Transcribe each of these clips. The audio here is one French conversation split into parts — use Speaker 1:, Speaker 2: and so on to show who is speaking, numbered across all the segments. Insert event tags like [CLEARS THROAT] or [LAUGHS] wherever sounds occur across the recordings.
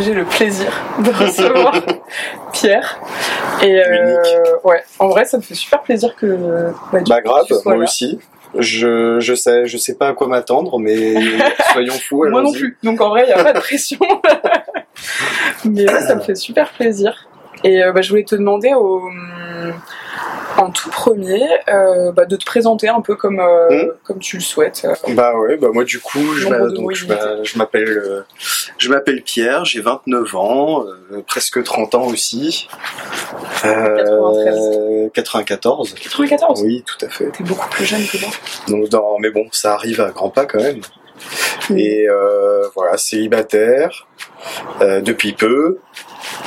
Speaker 1: J'ai le plaisir de recevoir [LAUGHS] Pierre. Et euh, ouais, en vrai, ça me fait super plaisir que.
Speaker 2: Bah, bah grave, moi aussi. Je, je sais, je sais pas à quoi m'attendre, mais [LAUGHS] soyons fous.
Speaker 1: Moi non plus. Donc en vrai, il n'y a pas de pression. [LAUGHS] mais ça me fait super plaisir. Et euh, bah, je voulais te demander au, en tout premier euh, bah, de te présenter un peu comme, euh, hmm. comme tu le souhaites.
Speaker 2: Bah ouais, bah moi du coup, je m'appelle je m'appelle Pierre, j'ai 29 ans, presque 30 ans aussi.
Speaker 1: 93.
Speaker 2: 94.
Speaker 1: 94
Speaker 2: Oui, tout à fait.
Speaker 1: T'es beaucoup plus jeune que moi.
Speaker 2: Donc, non, mais bon, ça arrive à grands pas quand même. Hmm. Et voilà, célibataire depuis peu.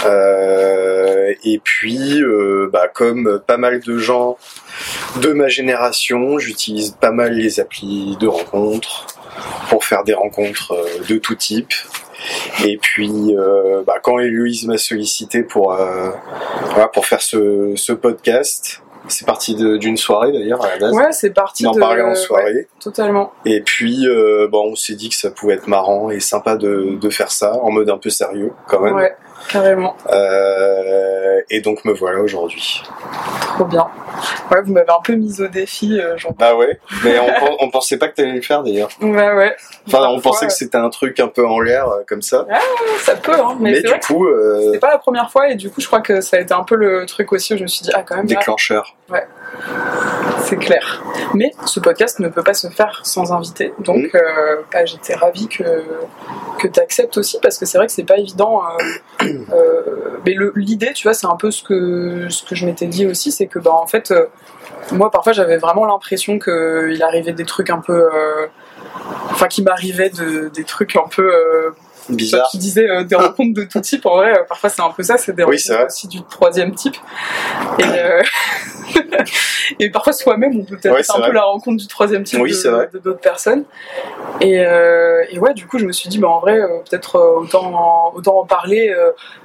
Speaker 2: Euh, et puis, euh, bah, comme pas mal de gens de ma génération, j'utilise pas mal les applis de rencontres pour faire des rencontres euh, de tout type. Et puis, bah, quand Héloïse m'a sollicité pour, faire ce podcast, c'est parti d'une soirée d'ailleurs à la base.
Speaker 1: Ouais, c'est parti.
Speaker 2: On en parlait en soirée.
Speaker 1: totalement.
Speaker 2: Et puis, bon, on s'est dit que ça pouvait être marrant et sympa de, de, faire ça en mode un peu sérieux quand même.
Speaker 1: Ouais. Carrément.
Speaker 2: Euh, et donc me voilà aujourd'hui.
Speaker 1: Trop bien. Ouais, vous m'avez un peu mise au défi, euh,
Speaker 2: Bah ouais, mais on, on pensait pas que t'allais le faire d'ailleurs. [LAUGHS]
Speaker 1: Bah ouais.
Speaker 2: Enfin, on pensait que c'était un truc un peu en l'air euh, comme ça.
Speaker 1: Ah, ça peut, hein.
Speaker 2: Mais, du coup,
Speaker 1: euh... c'est pas la première fois et du coup, je crois que ça a été un peu le truc aussi où je me suis dit ah quand même.
Speaker 2: Déclencheur.
Speaker 1: ouais. C'est clair. Mais ce podcast ne peut pas se faire sans invité, donc mm. euh, bah, j'étais ravie que que tu acceptes aussi parce que c'est vrai que c'est pas évident. Euh, euh, mais l'idée, tu vois, c'est un peu ce que je m'étais dit aussi, c'est que bah en fait, moi parfois j'avais vraiment l'impression qu'il arrivait des trucs un peu, enfin qui m'arrivaient de, des trucs un peu
Speaker 2: Bizarre.
Speaker 1: qui disait euh, des rencontres de tout type. En vrai, euh, parfois c'est un peu ça, c'est des rencontres aussi du troisième type. Et, euh, [LAUGHS] et parfois soi-même, on peut peut-être faire un peu la rencontre du troisième type de d'autres personnes. Et, et, ouais, du coup, je me suis dit, bah, en vrai, peut-être autant, autant en parler,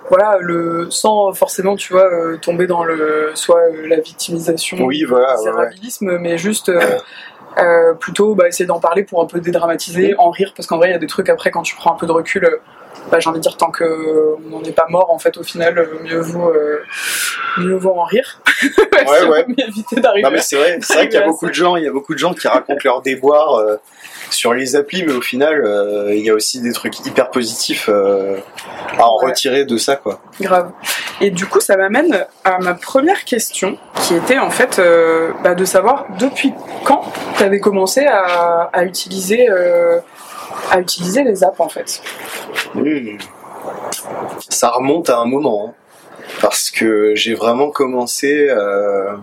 Speaker 1: voilà, le, sans forcément, tu vois, tomber dans le soit la victimisation,
Speaker 2: oui, voilà,
Speaker 1: le mais juste [CLEARS THROAT] euh, plutôt bah, essayer d'en parler pour un peu dédramatiser, en rire, parce qu'en vrai, il y a des trucs après, quand tu prends un peu de recul, euh, bah, j'ai envie de dire, tant qu'on n'en est pas mort, en fait, au final, euh, mieux vaut, mieux vaut en rire.
Speaker 2: Ouais, [LAUGHS] ouais.
Speaker 1: éviter d'arriver.
Speaker 2: Non, mais c'est vrai, c'est vrai qu'il y a beaucoup de gens, il y a beaucoup de gens qui racontent leurs déboires sur les applis, mais au final, il y a aussi des trucs hyper positifs à en retirer de ça, quoi.
Speaker 1: Grave. Et du coup, ça m'amène à ma première question, qui était en fait bah, de savoir depuis quand tu avais commencé à, utiliser, euh, à utiliser les apps en fait
Speaker 2: hmm. Ça remonte à un moment, hein. parce que j'ai vraiment commencé. Euh,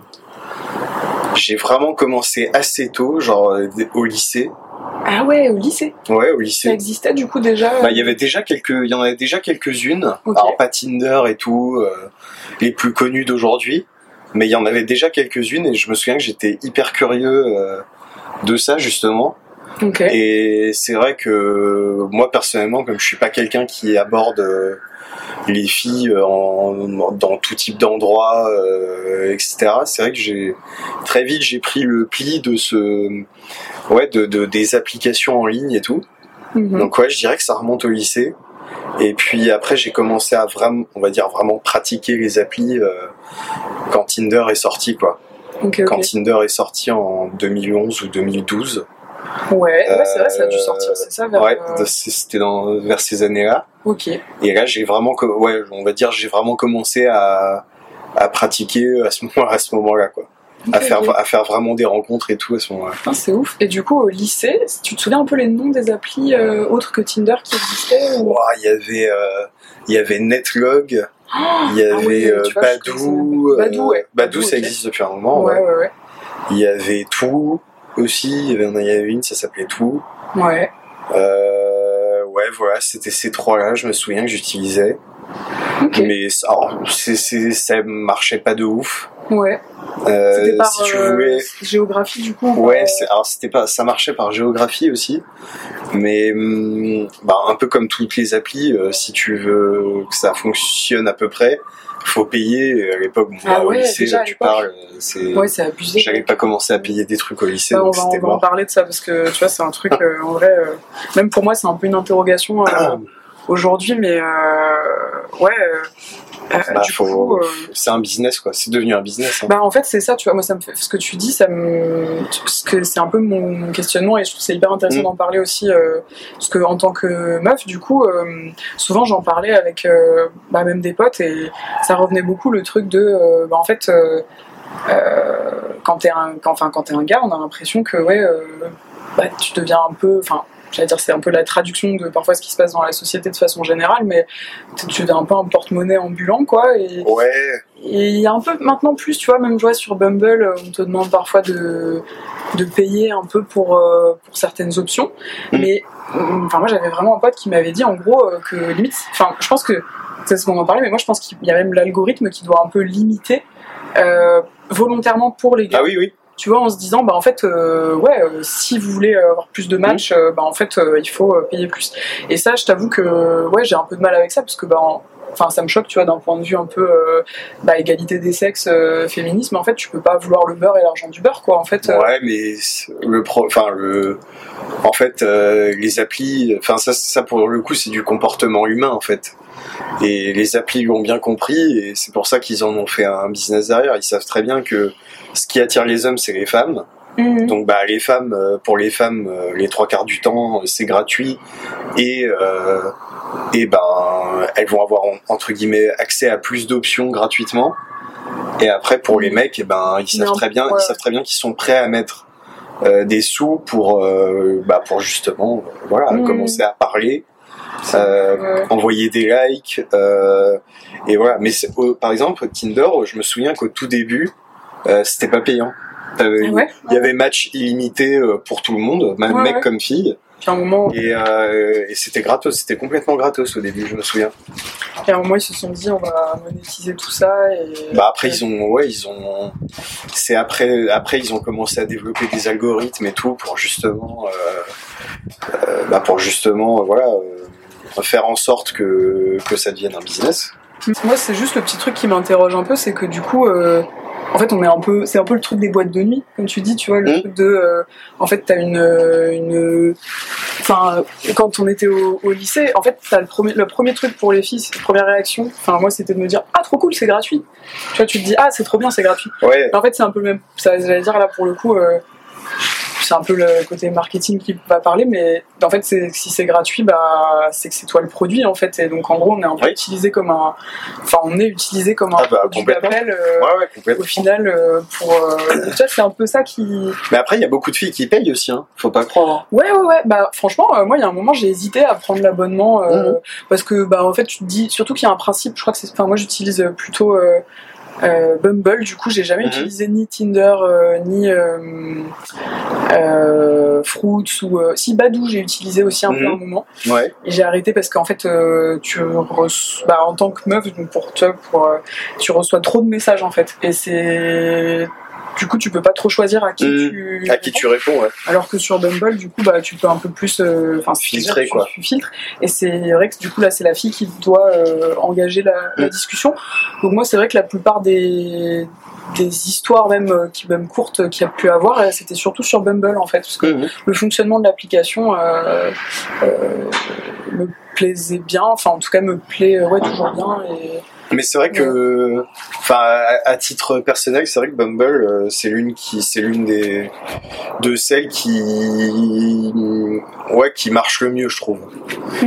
Speaker 2: j'ai vraiment commencé assez tôt, genre au lycée.
Speaker 1: Ah ouais, au lycée.
Speaker 2: Ouais, au lycée.
Speaker 1: Ça existait du coup déjà.
Speaker 2: Bah, il y avait déjà quelques, il y en avait déjà quelques-unes. Alors pas Tinder et tout, euh, les plus connues d'aujourd'hui, mais il y en avait déjà quelques-unes et je me souviens que j'étais hyper curieux de ça justement. Et c'est vrai que moi personnellement, comme je suis pas quelqu'un qui aborde euh, les filles euh, en, dans tout type d'endroits, euh, etc. C'est vrai que j'ai très vite j'ai pris le pli de ce, ouais, de, de des applications en ligne et tout. Mhm. Donc ouais, je dirais que ça remonte au lycée. Et puis après, j'ai commencé à vraiment, on va dire vraiment pratiquer les applis quand Tinder est sorti, quoi quand Tinder est sorti en 2011 ou 2012.
Speaker 1: Ouais, c'est vrai, ça a dû sortir, c'est ça vers...
Speaker 2: Ouais, c'était vers ces années-là.
Speaker 1: Ok.
Speaker 2: Et là, j'ai vraiment, ouais, on va dire, j'ai vraiment commencé à, à pratiquer à ce moment, à ce moment-là, quoi. à faire, à faire vraiment des rencontres et tout à ce moment-là.
Speaker 1: c'est ouf. Et du coup, au lycée, tu te souviens un peu les noms des applis euh, autres que Tinder qui existaient
Speaker 2: Il y avait, euh, il y avait Netlog. Il y ah avait euh, Badou.
Speaker 1: Euh, Badou, ouais.
Speaker 2: Badou, ça existe depuis un moment.
Speaker 1: Ouais, ouais, ouais.
Speaker 2: Il y avait Tout aussi. Il y, avait, une, ça s'appelait Tout.
Speaker 1: Ouais.
Speaker 2: Euh, ouais, voilà, c'était ces trois-là, je me souviens que j'utilisais. Mais alors, c'est, c'est, ça marchait pas de ouf.
Speaker 1: Ouais.
Speaker 2: Euh,
Speaker 1: C'était par
Speaker 2: si tu
Speaker 1: euh,
Speaker 2: voulais.
Speaker 1: géographie du coup.
Speaker 2: Ouais,
Speaker 1: euh,
Speaker 2: alors c'était pas, ça marchait par géographie aussi, mais hum, bah, un peu comme toutes les applis, euh, si tu veux que ça fonctionne à peu près, faut payer. À l'époque, bon,
Speaker 1: Ah
Speaker 2: bah, au
Speaker 1: ouais,
Speaker 2: lycée,
Speaker 1: déjà,
Speaker 2: tu parles, c'est.
Speaker 1: Ouais, c'est abusé.
Speaker 2: J'avais pas commencé à payer des trucs au lycée,
Speaker 1: Bah, on,
Speaker 2: donc
Speaker 1: va, on va en
Speaker 2: mort.
Speaker 1: parler de ça parce que tu vois, c'est un truc euh, en vrai. euh, même pour moi, c'est un peu une interrogation euh,
Speaker 2: Ah,
Speaker 1: aujourd'hui, mais euh, ouais. euh, euh,
Speaker 2: bah,
Speaker 1: du
Speaker 2: faut-
Speaker 1: coup,
Speaker 2: C'est un business quoi, c'est devenu un business. hein.
Speaker 1: Bah en fait c'est ça, tu vois, moi ça me fait, ce que tu dis, ça me, que c'est un peu mon, questionnement et je trouve c'est hyper intéressant
Speaker 2: Mm.
Speaker 1: d'en parler aussi, parce que en tant que meuf, du coup, souvent j'en parlais avec bah, même des potes et ça revenait beaucoup le truc de, bah en fait, euh, quand t'es un, quand, enfin quand t'es un gars, on a l'impression que ouais, euh, bah, tu deviens un peu, enfin. J'allais dire, c'est un peu la traduction de parfois ce qui se passe dans la société de façon générale, mais tu deviens un peu un porte-monnaie ambulant, quoi. Et,
Speaker 2: Ouais,
Speaker 1: et il y a un peu maintenant plus, tu vois, même je vois sur Bumble, euh, on te demande parfois de, de payer un peu pour, euh, pour certaines options.
Speaker 2: Mm.
Speaker 1: Mais euh, enfin, moi j'avais vraiment un pote qui m'avait dit en gros euh, que limite, enfin, je pense que c'est ce qu'on en parlait, mais moi je pense qu'il y a même l'algorithme qui doit un peu limiter euh, volontairement pour les gars.
Speaker 2: ah oui, oui.
Speaker 1: Tu vois, en se disant, bah en fait, euh, ouais, euh, si vous voulez avoir plus de matchs, euh, bah en fait, euh, il faut payer plus. Et ça, je t'avoue que, ouais, j'ai un peu de mal avec ça parce que, bah, en- enfin, ça me choque, tu vois, d'un point de vue un peu, euh, bah, égalité des sexes, euh, féminisme. En fait, tu peux pas vouloir le beurre et l'argent du beurre, quoi. En fait, euh,
Speaker 2: Ouais, mais le pro, enfin le, en fait, les applis, enfin ça, ça pour le coup, c'est du comportement humain en fait. Et les applis l'ont bien compris, et c'est pour ça qu'ils en ont fait un business derrière. Ils savent très bien que ce qui attire les hommes, c'est les femmes.
Speaker 1: mhm.
Speaker 2: Donc bah les femmes, euh, pour les femmes, euh, les trois quarts du temps, euh, c'est gratuit et euh, et ben elles vont avoir en- entre guillemets accès à plus d'options gratuitement. Et après pour les mecs, et ben ils savent
Speaker 1: Non,
Speaker 2: très bien,
Speaker 1: ouais.
Speaker 2: ils savent très bien qu'ils sont prêts à mettre euh, des sous pour euh, bah pour justement voilà
Speaker 1: Mhm.
Speaker 2: commencer à parler, euh,
Speaker 1: Ouais.
Speaker 2: envoyer des likes euh, et voilà. Mais euh, par exemple Tinder, je me souviens qu'au tout début euh, c'était pas payant.
Speaker 1: Ah ouais.
Speaker 2: il y avait match illimité euh, pour tout le monde, même
Speaker 1: Ouais,
Speaker 2: mec
Speaker 1: ouais.
Speaker 2: comme fille,
Speaker 1: Puis à un moment,
Speaker 2: et, euh, et c'était gratos, c'était complètement gratos au début, je me souviens.
Speaker 1: puis à un moment, ils se sont dit, on va monétiser tout ça et.
Speaker 2: Bah après ils ont, ouais ils ont, c'est après, après ils ont commencé à développer des algorithmes et tout pour justement, euh, euh, bah pour justement, voilà, euh, faire en sorte que que ça devienne un business.
Speaker 1: Moi, c'est juste le petit truc qui m'interroge un peu, c'est que du coup, euh, en fait, on est un peu, c'est un peu le truc des boîtes de nuit, comme tu dis, tu vois, le
Speaker 2: Mm.
Speaker 1: truc de, euh, en fait, t'as une, euh, une, enfin, quand on était au, au lycée, en fait, t'as le premier, le premier truc pour les filles, la première réaction. Enfin, moi, c'était de me dire, ah, trop cool, c'est gratuit. Tu vois, tu te dis, ah, c'est trop bien, c'est gratuit.
Speaker 2: Ouais,
Speaker 1: En fait, c'est un peu le même. Ça, j'allais dire là pour le coup, euh, c'est un peu le côté marketing qui va parler, mais en fait, si c'est gratuit, bah, c'est que c'est toi le produit en fait, et donc en gros, on est un peu
Speaker 2: Oui.
Speaker 1: utilisé comme un, enfin, on est utilisé comme un
Speaker 2: Ah bah,
Speaker 1: produit d'appel. euh,
Speaker 2: ouais, ouais, complètement.
Speaker 1: Au final, euh, pour, euh, tu vois, c'est un peu ça qui.
Speaker 2: Mais après il y a beaucoup de filles qui payent aussi, hein. Faut pas croire. hein.
Speaker 1: Ouais, ouais, ouais. Bah, franchement, moi, il y a un moment, j'ai hésité à prendre l'abonnement
Speaker 2: Mhm.
Speaker 1: parce que, bah, en fait, tu te dis, surtout qu'il y a un principe. Je crois que c'est, enfin, moi, j'utilise plutôt euh, Bumble. Du coup, j'ai jamais
Speaker 2: Mhm.
Speaker 1: utilisé ni Tinder euh, ni euh, Fruits ou si Badou, j'ai utilisé aussi un peu
Speaker 2: Mhm.
Speaker 1: un moment.
Speaker 2: Ouais.
Speaker 1: Et j'ai arrêté parce qu'en fait, tu reçois, bah, en tant que meuf, donc pour toi, pour, tu reçois trop de messages en fait. Et c'est, du coup, tu peux pas trop choisir à qui
Speaker 2: Mhm.
Speaker 1: tu.
Speaker 2: À qui tu réponds, ouais.
Speaker 1: Alors que sur Bumble, du coup, bah, tu peux un peu plus, euh, enfin,
Speaker 2: Filtrer, quoi.
Speaker 1: Tu filtres. Et c'est vrai que du coup, là, c'est la fille qui doit euh, engager la, la
Speaker 2: Mm.
Speaker 1: discussion. Donc moi, c'est vrai que la plupart des des histoires même euh, qui même courtes qu'il y a pu avoir c'était surtout sur Bumble en fait parce que
Speaker 2: Mhm.
Speaker 1: le fonctionnement de l'application euh, euh, me plaisait bien enfin en tout cas me plaît ouais toujours bien et
Speaker 2: Mais c'est vrai que, enfin, à, à titre personnel, c'est vrai que Bumble, euh, c'est l'une qui, c'est l'une des de celles qui, ouais, qui marche le mieux, je trouve.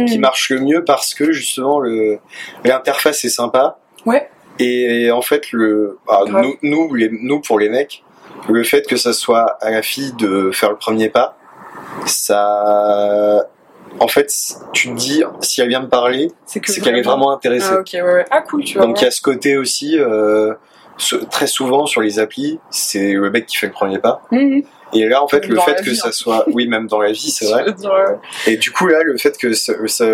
Speaker 2: Qui
Speaker 1: Hmm.
Speaker 2: marche le mieux parce que justement le l'interface est sympa.
Speaker 1: Ouais.
Speaker 2: Et en fait, le, ah, nous, nous, les, nous pour les mecs, le fait que ça soit à la fille de faire le premier pas, ça, en fait, tu te dis si elle vient me parler,
Speaker 1: c'est que
Speaker 2: c'est qu'elle est vraiment intéressée.
Speaker 1: ah ok ouais, ouais. ah cool tu vois
Speaker 2: Donc il y a ce côté aussi, euh, très souvent sur les applis, c'est le mec qui fait le premier pas.
Speaker 1: Mhm.
Speaker 2: Et là, en fait,
Speaker 1: Même
Speaker 2: le fait que
Speaker 1: vie,
Speaker 2: ça
Speaker 1: hein.
Speaker 2: soit, oui, même dans la vie, [LAUGHS] c'est vrai.
Speaker 1: dire,
Speaker 2: Et du coup, là, le fait que ça- ça-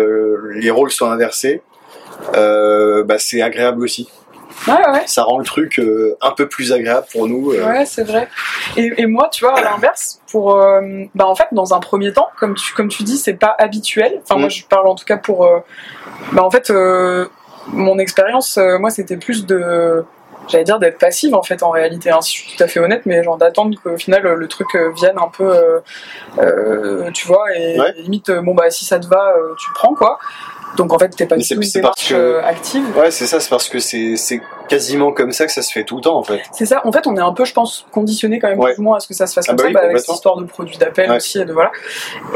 Speaker 2: les rôles soient inversés, euh, bah, c'est agréable aussi.
Speaker 1: Ouais, ouais.
Speaker 2: Ça rend le truc euh, un peu plus agréable pour nous. euh.
Speaker 1: Ouais, c'est vrai. Et, et moi, tu vois, à l'inverse, pour, euh, bah en fait, dans un premier temps, comme tu, comme tu dis, c'est pas habituel. Enfin, moi,
Speaker 2: Mm.
Speaker 1: je parle en tout cas pour, bah en fait, mon expérience, moi, c'était plus de, j'allais dire d'être passive en fait en réalité. Hein, si je suis tout à fait honnête, mais genre d'attendre qu'au final le, truc vienne un peu, euh, euh, tu vois, et,
Speaker 2: Ouais.
Speaker 1: et limite, bon bah si ça te va, tu prends quoi. Donc en fait, t'es pas du tout une démarche
Speaker 2: que-
Speaker 1: euh, active.
Speaker 2: Ouais, c'est ça, c'est parce que c'est quasiment comme ça que ça se fait tout le temps, en fait.
Speaker 1: C'est ça. En fait, on est un peu, je pense, conditionné quand même
Speaker 2: Ouais.
Speaker 1: plus ou moins à ce que ça se fasse
Speaker 2: Ah
Speaker 1: comme
Speaker 2: bah
Speaker 1: ça,
Speaker 2: oui,
Speaker 1: bah, avec cette histoire de produits d'appel
Speaker 2: Ouais.
Speaker 1: aussi et de voilà.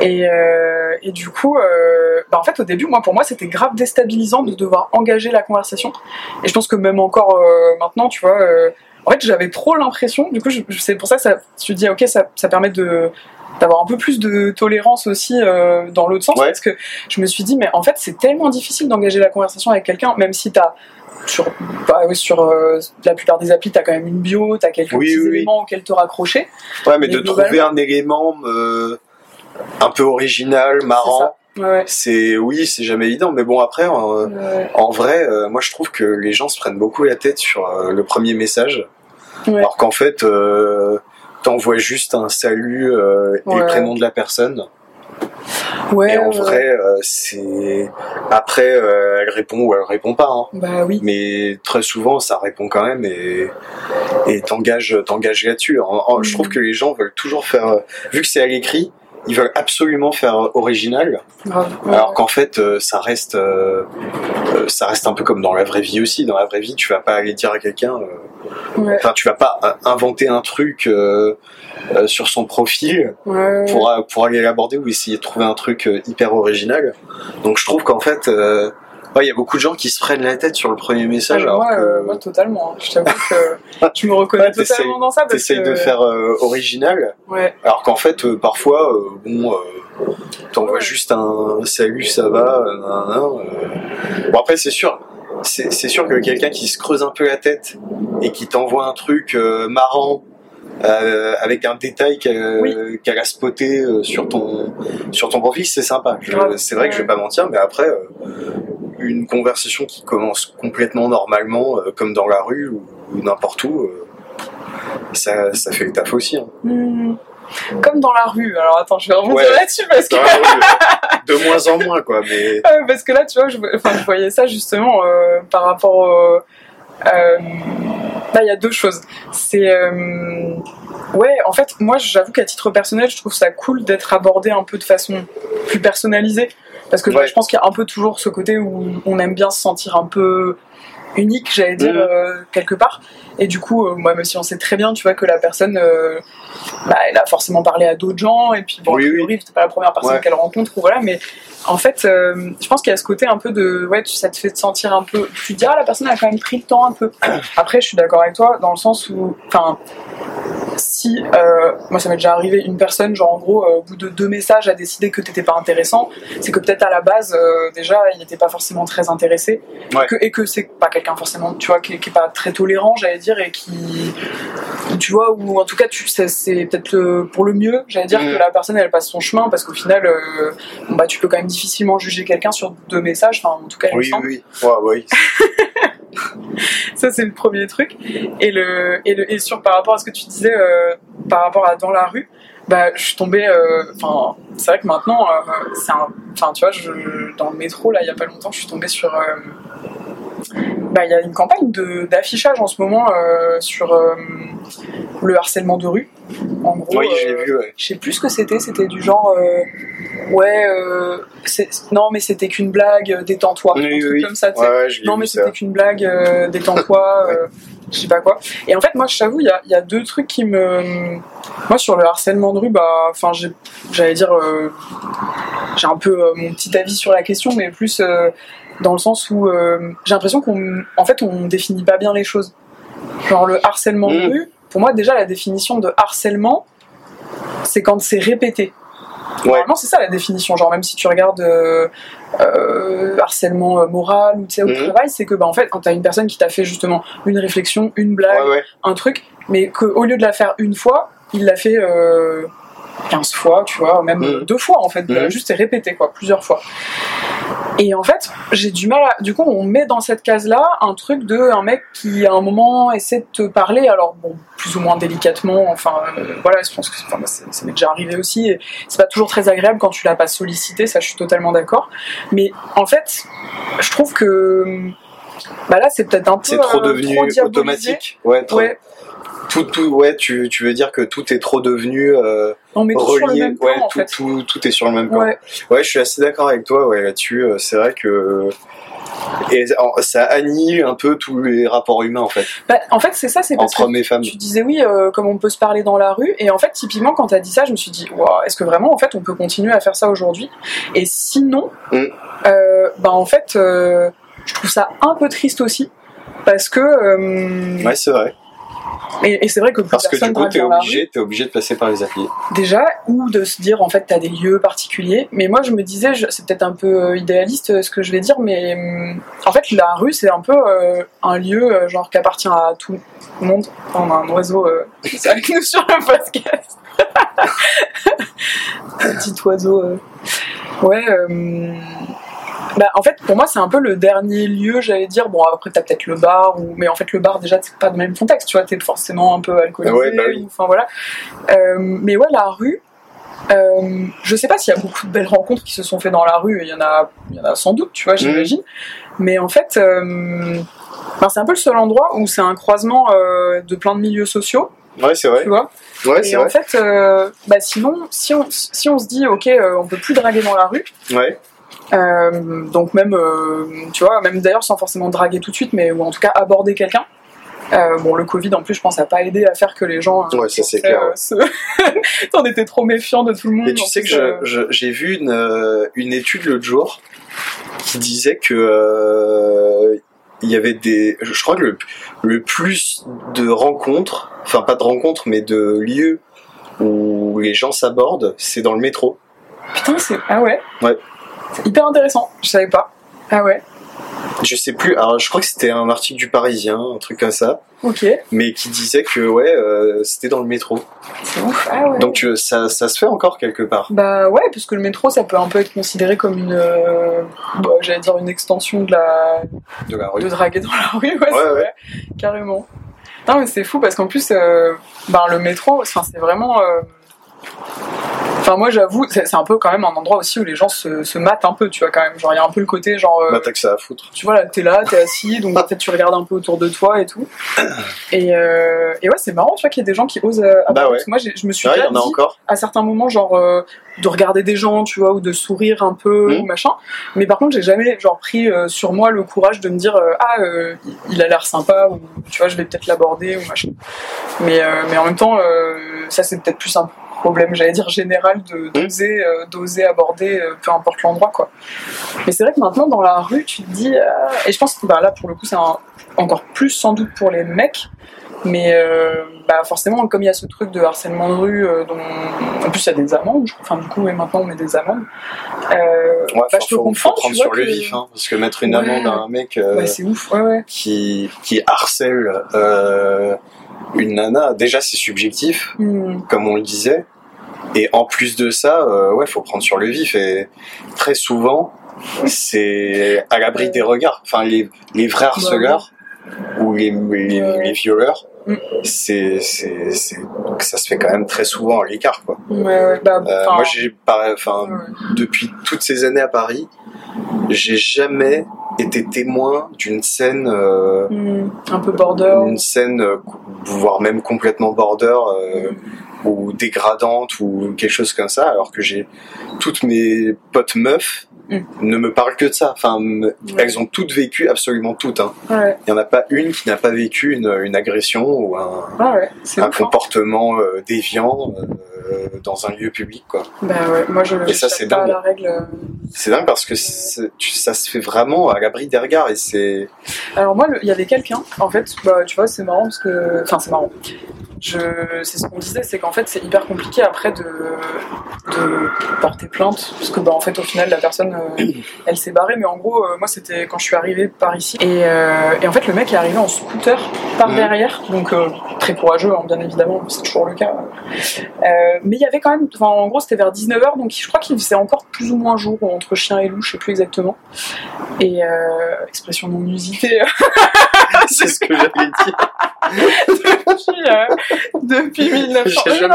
Speaker 1: Et, euh, et du coup, euh, bah, en fait, au début, moi, pour moi, c'était grave déstabilisant de devoir engager la conversation. Et je pense que même encore euh, maintenant, tu vois. en fait, j'avais trop l'impression. Du coup, c'est pour ça que ça, je me dis, ok, ça, ça permet de d'avoir un peu plus de tolérance aussi euh, dans l'autre sens
Speaker 2: Ouais.
Speaker 1: parce que je me suis dit mais en fait c'est tellement difficile d'engager la conversation avec quelqu'un même si t'as sur, bah, oui, sur euh, la plupart des applis, t'as quand même une bio, t'as quelques
Speaker 2: Oui,
Speaker 1: petits
Speaker 2: oui,
Speaker 1: éléments auxquels te raccrocher.
Speaker 2: Ouais, mais,
Speaker 1: Mais
Speaker 2: de trouver un élément euh, un peu original, marrant,
Speaker 1: C'est ça. Ouais,
Speaker 2: c'est oui, c'est jamais évident. Mais bon, après,
Speaker 1: ouais.
Speaker 2: en vrai, euh, moi je trouve que les gens se prennent beaucoup la tête sur euh, le premier message,
Speaker 1: Ouais.
Speaker 2: alors qu'en fait, euh, t'envoies juste un salut euh, et le prénom de la personne.
Speaker 1: Ouais,
Speaker 2: et en vrai, euh, c'est après, euh, elle répond ou elle répond pas. hein.
Speaker 1: Bah oui.
Speaker 2: Mais très souvent, ça répond quand même et et t'engages t'engages là-dessus. Je trouve que les gens veulent toujours faire, euh, vu que c'est à l'écrit, ils veulent absolument faire euh, original. Alors qu'en fait, euh, ça reste, euh, ça reste un peu comme dans la vraie vie aussi. Dans la vraie vie, tu vas pas aller dire à quelqu'un,
Speaker 1: Ouais,
Speaker 2: enfin, tu vas pas inventer un truc euh, euh, sur son profil
Speaker 1: ouais,
Speaker 2: pour, pour aller l'aborder ou essayer de trouver un truc hyper original. Donc je trouve qu'en fait, euh, ouais, il y a beaucoup de gens qui se prennent la tête sur le premier message, alors
Speaker 1: moi,
Speaker 2: que
Speaker 1: euh, moi, totalement. Je t'avoue que [LAUGHS] je me reconnais
Speaker 2: Ouais,
Speaker 1: totalement dans ça
Speaker 2: t'essayes
Speaker 1: que
Speaker 2: de faire euh, original,
Speaker 1: ouais,
Speaker 2: alors qu'en fait, euh, parfois, euh, bon, t'envoies juste un salut, ça va, nan, nan. Bon après, c'est sûr. C'est sûr que quelqu'un qui se creuse un peu la tête et qui t'envoie un truc marrant euh, avec un détail qu'elle
Speaker 1: Oui.
Speaker 2: a spoté sur ton sur ton profil, c'est sympa. C'est vrai que je vais pas mentir, mais après euh, une conversation qui commence complètement normalement, euh, comme dans la rue ou, ou n'importe où, euh, ça, ça fait le taf aussi. hein.
Speaker 1: Hmm. comme dans la rue. Alors attends, je vais rebondir
Speaker 2: Ouais.
Speaker 1: là-dessus parce que [LAUGHS]
Speaker 2: de moins en moins, quoi. Mais
Speaker 1: parce que là, tu vois, je, enfin, je voyais ça justement euh, par rapport au. Là, il y a deux choses. C'est. Ouais, en fait, moi, j'avoue qu'à titre personnel, je trouve ça cool d'être abordé un peu de façon plus personnalisée. Parce que
Speaker 2: Ouais.
Speaker 1: je pense qu'il y a un peu toujours ce côté où on aime bien se sentir un peu unique, j'allais dire,
Speaker 2: Mhm.
Speaker 1: euh, quelque part. Et du coup, euh, moi, même si on sait très bien, tu vois, que la personne, euh, bah, elle a forcément parlé à d'autres gens, et puis bon,
Speaker 2: Oui,
Speaker 1: a priori, pas la première personne
Speaker 2: Ouais.
Speaker 1: qu'elle rencontre, ou voilà, mais en fait, euh, je pense qu'il y a ce côté un peu de, ouais, ça te fait te sentir un peu, tu te dis, ah, la personne a quand même pris le temps un peu. Après, je suis d'accord avec toi, dans le sens où, enfin, si, euh, moi ça m'est déjà arrivé, une personne, genre en gros, euh, au bout de deux messages, a décidé que t'étais pas intéressant, c'est que peut-être à la base, déjà, il n'était pas forcément très intéressé,
Speaker 2: Ouais.
Speaker 1: que, et que c'est pas quelqu'un forcément, tu vois, qui, qui est pas très tolérant, j'allais dire, et qui, tu vois, ou en tout cas, tu, c'est, c'est peut-être pour le mieux, j'allais dire, que la personne, elle passe son chemin, parce qu'au final, bah, tu peux quand même difficilement juger quelqu'un sur deux messages, enfin, en tout cas, il me
Speaker 2: oui,
Speaker 1: semble.
Speaker 2: oui, oui. [LAUGHS]
Speaker 1: Ça, c'est le premier truc. Et, le, et, le, et sur par rapport à ce que tu disais, euh, par rapport à dans la rue, bah, je suis tombée. euh, Enfin, c'est vrai que maintenant, euh, c'est un. Enfin, tu vois, je, dans le métro, là, il y a pas longtemps, je suis tombée sur. Bah, il y a une campagne de- d'affichage en ce moment euh, sur euh, le harcèlement de rue. En gros,
Speaker 2: Oui, je
Speaker 1: euh,
Speaker 2: vu, ouais.
Speaker 1: je sais plus ce que c'était, c'était du genre, ouais, non, mais c'était qu'une blague, détends-toi,
Speaker 2: Oui,
Speaker 1: un truc
Speaker 2: oui.
Speaker 1: comme ça.
Speaker 2: Ouais,
Speaker 1: Non, mais c'était qu'une blague, détends-toi, [LAUGHS]
Speaker 2: Ouais.
Speaker 1: je sais pas quoi. Et en fait, moi, je t'avoue, il y a, y a deux trucs qui me. Moi, sur le harcèlement de rue, bah, enfin, j'ai- j'allais dire, j'ai un peu mon petit avis sur la question, mais plus dans le sens où euh, j'ai l'impression qu'on. En fait, on définit pas bien les choses. Genre, le harcèlement de
Speaker 2: Mm.
Speaker 1: rue, pour moi, déjà, la définition de harcèlement, c'est quand c'est répété. Normalement, c'est ça la définition. Genre, même si tu regardes euh, euh, harcèlement moral ou au mhm. travail, c'est que, bah, en fait, quand t'as une personne qui t'a fait justement une réflexion, une blague, un truc, mais qu'au lieu de la faire une fois, il l'a fait 15 fois, tu vois, même mm. deux fois en fait, mm. juste répété quoi, plusieurs fois. Et en fait, j'ai du mal à. Du coup, on met dans cette case-là un truc de un mec qui à un moment essaie de te parler, alors bon, plus ou moins délicatement, enfin euh, voilà, je pense que enfin, ça m'est déjà arrivé aussi. C'est pas toujours très agréable quand tu l'as pas sollicité, ça je suis totalement d'accord. Mais en fait, je trouve que. Bah là, c'est peut-être un peu.
Speaker 2: C'est trop euh, devenu automatique. Ouais, trop... ouais, tout, tout, ouais, tu, tu veux dire que tout est trop devenu euh, relié. ouais, tout, tout, tout, est sur le même plan. Ouais. ouais, je suis assez d'accord avec toi. Ouais, là-dessus, euh, c'est vrai que et ça annihile un peu tous les rapports humains en fait.
Speaker 1: Bah, en fait, c'est ça, c'est
Speaker 2: entre hommes et femmes.
Speaker 1: Tu disais oui, euh, comme on peut se parler dans la rue, et en fait, typiquement, quand tu as dit ça, je me suis dit, wow, est-ce que vraiment, en fait, on peut continuer à faire ça aujourd'hui? Et sinon, mm. euh, bah en fait, euh, je trouve ça un peu triste aussi, parce que.
Speaker 2: Ouais, c'est vrai.
Speaker 1: Et, c'est vrai que
Speaker 2: parce que du coup t'es obligé, es obligé de passer par les applis.
Speaker 1: Déjà, ou de se dire en fait t'as des lieux particuliers. Mais moi je me disais, c'est peut-être un peu euh, idéaliste euh, ce que je vais dire, mais hum, en fait la rue c'est un peu euh, un lieu genre qui appartient à tout le monde. on a un oiseau [LAUGHS] avec nous sur le podcast. [LAUGHS] Petit oiseau. Ouais. Bah, en fait, pour moi, c'est un peu le dernier lieu, j'allais dire. Bon, après, t'as peut-être le bar, ou... mais en fait, le bar, déjà, c'est pas le même contexte, tu vois, t'es forcément un peu alcoolisé.
Speaker 2: Bah
Speaker 1: enfin, voilà. Euh, mais ouais, la rue, euh, je sais pas s'il y a beaucoup de belles rencontres qui se sont faites dans la rue, il y en a, il y en a sans doute, tu vois, j'imagine. Mhm. Mais en fait, euh, c'est un peu le seul endroit où c'est un croisement de plein de milieux sociaux.
Speaker 2: Ouais, c'est vrai.
Speaker 1: Tu vois
Speaker 2: ouais, Et
Speaker 1: en fait, bah, sinon, si on, si on se dit, ok, on peut plus draguer dans la rue,
Speaker 2: ouais.
Speaker 1: Euh, donc même, euh, tu vois, même d'ailleurs sans forcément draguer tout de suite, mais ou en tout cas aborder quelqu'un. Euh, bon, le Covid en plus, je pense, a pas aidé à faire que les gens.
Speaker 2: ouais, ça c'est clair. [LAUGHS]
Speaker 1: T'en étais trop méfiant de tout le monde.
Speaker 2: Et tu sais que j'ai vu une, une étude l'autre jour qui disait que il y avait des. Je crois que le, le plus de rencontres, enfin pas de rencontres, mais de lieux où les gens s'abordent, c'est dans le métro.
Speaker 1: Putain, c'est. Ah ouais?
Speaker 2: Ouais.
Speaker 1: C'est hyper intéressant, je savais pas. Ah ouais.
Speaker 2: Je sais plus, alors je crois que c'était un article du Parisien, un truc comme ça.
Speaker 1: Ok.
Speaker 2: Mais qui disait que ouais, euh, c'était dans le métro.
Speaker 1: C'est ouf, ah ouais.
Speaker 2: Donc euh, ça, ça, se fait encore quelque part.
Speaker 1: Bah ouais, parce que le métro ça peut un peu être considéré comme une, euh, bah, j'allais dire une extension de la,
Speaker 2: de la rue.
Speaker 1: De draguer dans la rue, ouais, ouais, ouais. carrément. Non mais c'est fou parce qu'en plus, bah, le métro, enfin c'est vraiment Enfin, moi, j'avoue, c'est un peu quand même un endroit aussi où les gens se, se matent un peu, tu vois, quand même. Genre, il y a un peu le côté, genre.
Speaker 2: Euh, bah, t'as que ça à foutre.
Speaker 1: Tu vois, là, t'es là, t'es assis, donc [LAUGHS] peut-être tu regardes un peu autour de toi et tout. Et, euh, et ouais, c'est marrant, tu vois, qu'il y ait des gens qui osent. Euh,
Speaker 2: bah ouais.
Speaker 1: Parce que moi, je me suis ouais, dit, encore. à certains moments, genre, euh, de regarder des gens, tu vois, ou de sourire un peu, mmh. ou machin. Mais par contre, j'ai jamais, genre, pris sur moi le courage de me dire, ah, il a l'air sympa, ou tu vois, je vais peut-être l'aborder, ou machin. Mais, mais en même temps, ça, c'est peut-être plus simple problème, j'allais dire général, de mmh. d'oser, euh, d'oser aborder euh, peu importe l'endroit, quoi. Mais c'est vrai que maintenant dans la rue, tu te dis, euh, et je pense que bah, là pour le coup c'est encore plus sans doute pour les mecs, mais bah, forcément comme il y a ce truc de harcèlement de rue, dont en plus il y a des amendes, je crois. enfin du coup et maintenant on met des amendes.
Speaker 2: Ouais, bah, je peux comprendre. Faut prendre sur le vif, hein, parce que mettre une amende à un mec
Speaker 1: c'est ouf, ouais,
Speaker 2: qui qui harcèle une nana, déjà c'est subjectif, hmm. comme on le disait. Et en plus de ça, euh, ouais, faut prendre sur le vif. Et très souvent, c'est à l'abri des regards. Enfin, les, les vrais bah harceleurs ou les, les, violeurs, hmm. c'est, c'est, ça se fait quand même très souvent à l'écart, quoi.
Speaker 1: Ouais, bah,
Speaker 2: euh, moi, j'ai, enfin, depuis toutes ces années à Paris, j'ai jamais été témoin d'une scène euh,
Speaker 1: hmm, un peu border.
Speaker 2: une scène euh, voire même complètement border euh, ou dégradante ou quelque chose comme ça alors que j'ai toutes mes potes meufs hmm. ne me parlent que de ça enfin elles ont toutes vécu absolument toutes hein. il n'y en a pas une qui n'a pas vécu une, une agression ou un,
Speaker 1: un
Speaker 2: hein. comportement déviant dans un lieu public quoi.
Speaker 1: Bah ouais, moi je et ça c'est dingue. La règle.
Speaker 2: C'est dingue parce que ça se fait vraiment à l'abri des regards et c'est.
Speaker 1: Alors moi il y avait quelqu'un en fait, bah, tu vois c'est marrant parce que enfin c'est marrant. C'est ce qu'on disait, c'est qu'en fait c'est hyper compliqué après de, porter plainte, parce que bah, en fait au final la personne euh, elle s'est barrée, mais en gros euh, moi c'était quand je suis arrivée par ici, euh, et, en fait le mec est arrivé en scooter par derrière, donc très courageux hein, bien évidemment, c'est toujours le cas. mais il y avait quand même, en gros c'était vers 19h, donc je crois qu'il faisait encore plus ou moins jour entre chien et loup, je sais plus exactement. Et expression non usitée. [LAUGHS] [LAUGHS]
Speaker 2: c'est ce que j'avais dit.
Speaker 1: depuis, euh, depuis 1900.
Speaker 2: J'ai jamais,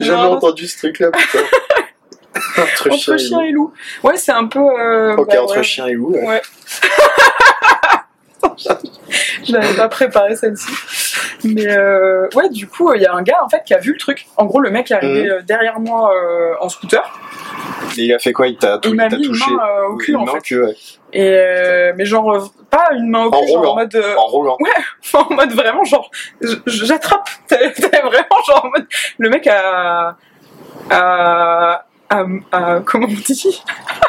Speaker 2: jamais entendu ce truc-là, putain. [LAUGHS]
Speaker 1: entre, chien, chien et, loup. Ouais, c'est un peu. Euh,
Speaker 2: ok, bah, entre chien et loup. Ouais. ouais. [LAUGHS]
Speaker 1: je n'avais pas préparé celle-ci. Mais euh, ouais, du coup, il y a un gars en fait qui a vu le truc. En gros, le mec est arrivé mhm. derrière moi en scooter.
Speaker 2: Et il a fait quoi? Il t'a touché
Speaker 1: Il m'a mis une main au cul en fait. ouais. Et euh, mais genre pas une main au cul, genre en mode
Speaker 2: en roulant.
Speaker 1: Ouais, [LAUGHS] en mode vraiment genre j'attrape. [LAUGHS] T'es vraiment genre en mode le mec a a à, comment on dit?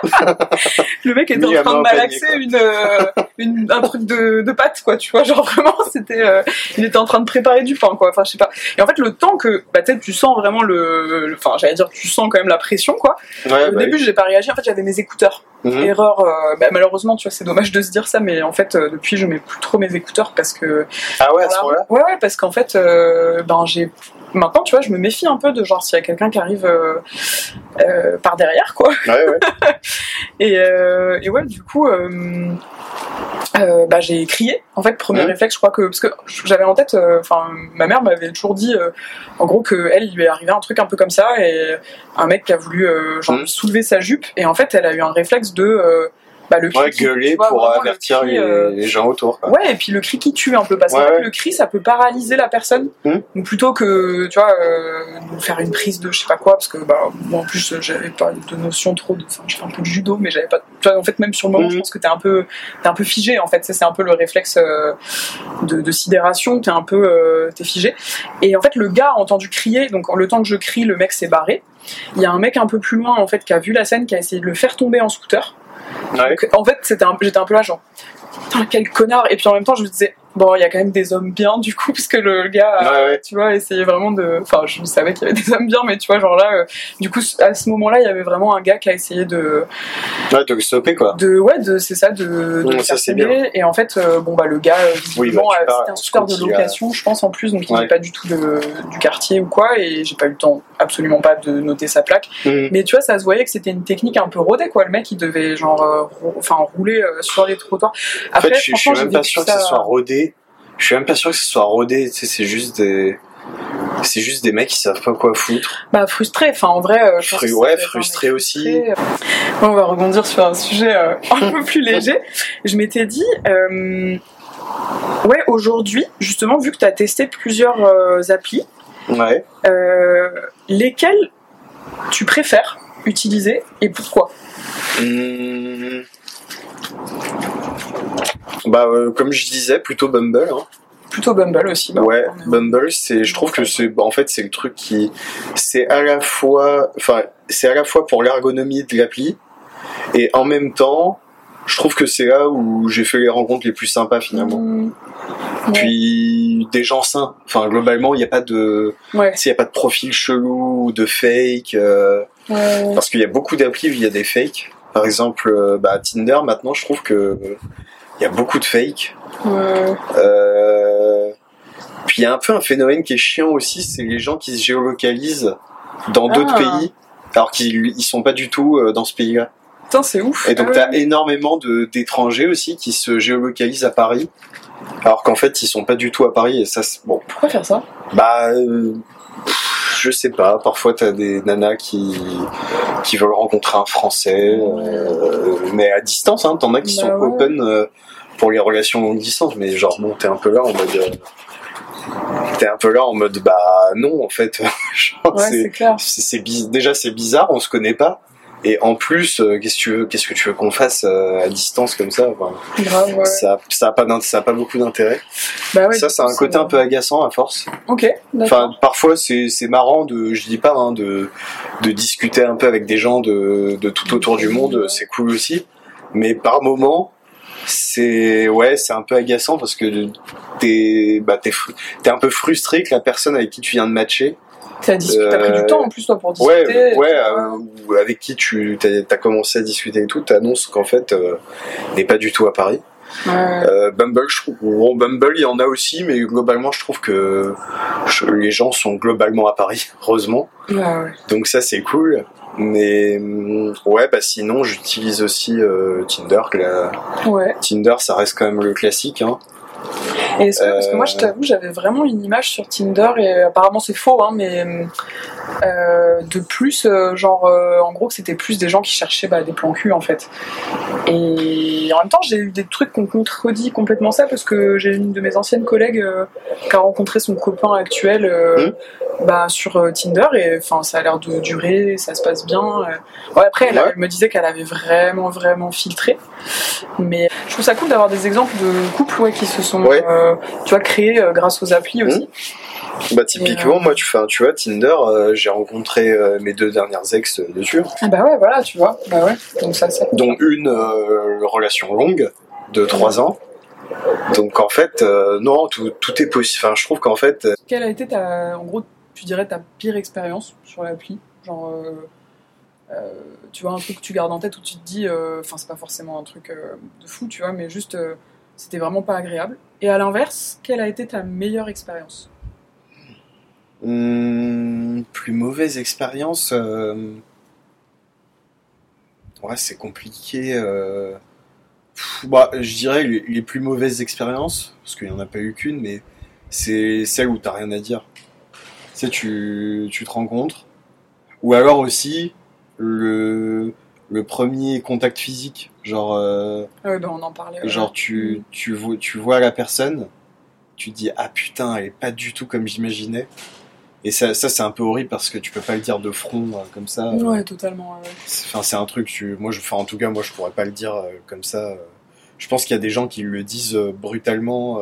Speaker 1: [LAUGHS] Le mec était en train de malaxer une, euh, une, un truc de, de pâte, quoi, tu vois, genre vraiment, c'était, euh, il était en train de préparer du pain, quoi, enfin, je sais pas. Et en fait, le temps que, bah, tu sens vraiment le, enfin, j'allais dire, tu sens quand même la pression, quoi. Au bah début, j'ai pas réagi, en fait, j'avais mes écouteurs. Mhm. Erreur, euh, bah, malheureusement, tu vois, c'est dommage de se dire ça, mais en fait, depuis, je mets plus trop mes écouteurs parce que.
Speaker 2: Ah ouais, à ce moment-là
Speaker 1: Ouais, ouais, parce qu'en fait, ben, j'ai maintenant, tu vois, je me méfie un peu de genre s'il y a quelqu'un qui arrive euh, euh, par derrière, quoi.
Speaker 2: Ouais, ouais. [LAUGHS]
Speaker 1: et, euh, et, ouais, du coup, bah, j'ai crié. En fait, premier mmh. réflexe, je crois que parce que j'avais en tête, enfin, ma mère m'avait toujours dit, en gros, que elle, lui est arrivé un truc un peu comme ça et un mec qui a voulu genre mmh. soulever sa jupe et en fait, elle a eu un réflexe de bah, le cri
Speaker 2: ouais, gueuler pour avertir euh, les, gens autour.
Speaker 1: Ouais, et puis le cri qui tue un peu parce que le cri ça peut paralyser la personne. Hmm. Donc plutôt que tu vois euh, faire une prise de je sais pas quoi parce que bah moi en plus j'avais pas de notion trop de enfin je fais un peu de judo mais j'avais pas tu vois en fait même sur le moment je hmm. pense que t'es un peu t'es un peu figé en fait c'est un peu le réflexe euh, de, de sidération t'es un peu t'es figé et en fait le gars a entendu crier donc le temps que je crie le mec s'est barré il y a un mec un peu plus loin en fait qui a vu la scène qui a essayé de le faire tomber en scooter en fait, c'était j'étais un peu là, genre, putain, quel connard. Et puis en même temps, je me disais, bon, il y a quand même des hommes bien, du coup, [LAUGHS] parce que le gars, tu vois, essayait vraiment de. Enfin, je savais qu'il y avait des hommes bien, mais tu vois, genre là, euh, du coup, à ce moment-là, il y avait vraiment un gars qui a essayé de.
Speaker 2: Ouais, de stopper, quoi.
Speaker 1: De, ouais, de, c'est ça, de, de ça, faire bien. Et en fait, euh, bon, bah, le gars, euh, visiblement, bah, c'était un scooter de location, je pense, en plus, donc il n'est pas du tout de, du quartier ou quoi, et j'ai pas eu le temps, absolument pas, de noter sa plaque. Mm. Mais tu vois, ça se voyait que c'était une technique un peu rodée, quoi. Le mec, il devait, genre, enfin, rouler sur les trottoirs.
Speaker 2: Après, en fait, je, suis même pas sûr que ça soit rodé je suis même pas sûr que ce soit rodé, tu sais, c'est juste des c'est juste des mecs qui savent pas quoi foutre.
Speaker 1: Bah frustrés, enfin en vrai.
Speaker 2: Euh, ouais, frustrés aussi.
Speaker 1: on va rebondir sur un sujet euh, un peu plus léger. [LAUGHS] Je m'étais dit, euh, ouais, aujourd'hui, justement, vu que tu as testé plusieurs applis,
Speaker 2: ouais.
Speaker 1: lesquels tu préfères utiliser et pourquoi?
Speaker 2: Mmh. Bah, euh, comme je disais, plutôt Bumble. Hein.
Speaker 1: Plutôt Bumble aussi.
Speaker 2: Bah, ouais, Bumble, c'est, je trouve que c'est, bah, en fait, c'est le truc qui, c'est à la fois, enfin, c'est à la fois pour l'ergonomie de l'appli, et en même temps, je trouve que c'est là où j'ai fait les rencontres les plus sympas finalement. Mmh. Puis des gens sains. Enfin, globalement, il n'y a pas de, s'il y a pas de profil chelou, de fake. Euh, parce qu'il y a beaucoup d'applis où il y a des fakes. Par exemple, euh, bah, Tinder, maintenant, je trouve que il y a beaucoup de fake. Euh, puis il y a un peu un phénomène qui est chiant aussi, c'est les gens qui se géolocalisent dans d'autres ah. pays, alors qu'ils ils sont pas du tout euh, dans ce pays-là.
Speaker 1: Putain, c'est ouf.
Speaker 2: Et donc, tu as énormément d'étrangers aussi qui se géolocalisent à Paris, alors qu'en fait, ils sont pas du tout à Paris. Et ça, bon.
Speaker 1: Pourquoi faire ça?
Speaker 2: Bah, euh, je sais pas. Parfois, t'as des nanas qui qui veulent rencontrer un Français, euh, mais à distance. Hein, T'en as qui bah sont open euh, pour les relations longue distance, mais genre bon, t'es un peu là en mode. Euh, t'es un peu là en mode bah non en fait. [LAUGHS]
Speaker 1: c'est
Speaker 2: déjà c'est bizarre, on se connaît pas. Et en plus, euh, qu'est-ce que tu veux, qu'est-ce que tu veux qu'on fasse euh, à distance comme ça Ça, ça a pas, ça a pas beaucoup d'intérêt. Bah ça, c'est un côté un peu agaçant à force.
Speaker 1: Ok.
Speaker 2: Enfin, parfois c'est c'est marrant de, je dis pas, hein, de de discuter un peu avec des gens de de tout autour du monde, c'est cool aussi. Mais par moment, c'est ouais, c'est un peu agaçant parce que t'es bah t'es es un peu frustré que la personne avec qui tu viens de matcher.
Speaker 1: T'as as pris du temps en plus toi pour discuter.
Speaker 2: Ouais, ouais, euh, avec qui tu as, commencé à discuter et tout, t'annonces qu'en fait euh, n'est pas du tout à Paris. Euh, Bumble, je trouve, bon, Bumble, il y en a aussi, mais globalement, je trouve que les gens sont globalement à Paris, [LAUGHS] heureusement. Donc ça, c'est cool. Mais mm, ouais, bah sinon, j'utilise aussi euh, Tinder. Tinder, ça reste quand même le classique. Hein.
Speaker 1: Et est-ce que, parce que moi, je t'avoue, j'avais vraiment une image sur Tinder et apparemment c'est faux, hein, mais euh, de plus, euh, genre, euh, en gros, que c'était plus des gens qui cherchaient bah, des plans cul en fait. Et en même temps, j'ai eu des trucs qui ont contredit complètement ça parce que j'ai une de mes anciennes collègues qui a rencontré son copain actuel mmh. bah, sur Tinder et enfin, ça a l'air de durer, ça se passe bien. Ouais, après, elle, me disait qu'elle avait vraiment, vraiment filtré. Mais je trouve ça cool d'avoir des exemples de couples ouais, qui se sont, tu vois, créés grâce aux applis aussi. Mmh.
Speaker 2: Bah typiquement, moi, tu, tu vois, Tinder, euh, j'ai rencontré euh, mes deux dernières ex dessus.
Speaker 1: Ah bah ouais, voilà, tu vois. Bah ouais. Donc ça, ça.
Speaker 2: Donc une euh, relation longue de trois ans. Donc en fait, non, tout, tout est possible. Enfin, je trouve qu'en fait.
Speaker 1: Quelle a été ta, en gros, tu dirais ta pire expérience sur l'appli, genre. Tu vois un truc que tu gardes en tête où tu te dis, enfin c'est pas forcément un truc de fou, tu vois, mais juste c'était vraiment pas agréable. Et à l'inverse, quelle a été ta meilleure expérience?
Speaker 2: Hum, plus mauvaise expérience. Euh, ouais, c'est compliqué. Euh, bah, je dirais les, plus mauvaises expériences, parce qu'il n'y en a pas eu qu'une, mais c'est celle où t'as rien à dire. Tu sais, tu, tu te rencontres. Ou alors aussi le, le premier contact physique. Genre. Euh,
Speaker 1: ah bah, on en parlait.
Speaker 2: Genre, tu, tu, vois, tu vois la personne, tu te dis Ah putain, elle est pas du tout comme j'imaginais. Et ça, ça c'est un peu horrible parce que tu peux pas le dire de front euh, comme ça.
Speaker 1: Ouais, totalement.
Speaker 2: Enfin, c'est un truc. Tu, moi, je, enfin, en tout cas, moi, je pourrais pas le dire euh, comme ça. Je pense qu'il y a des gens qui le disent euh, brutalement.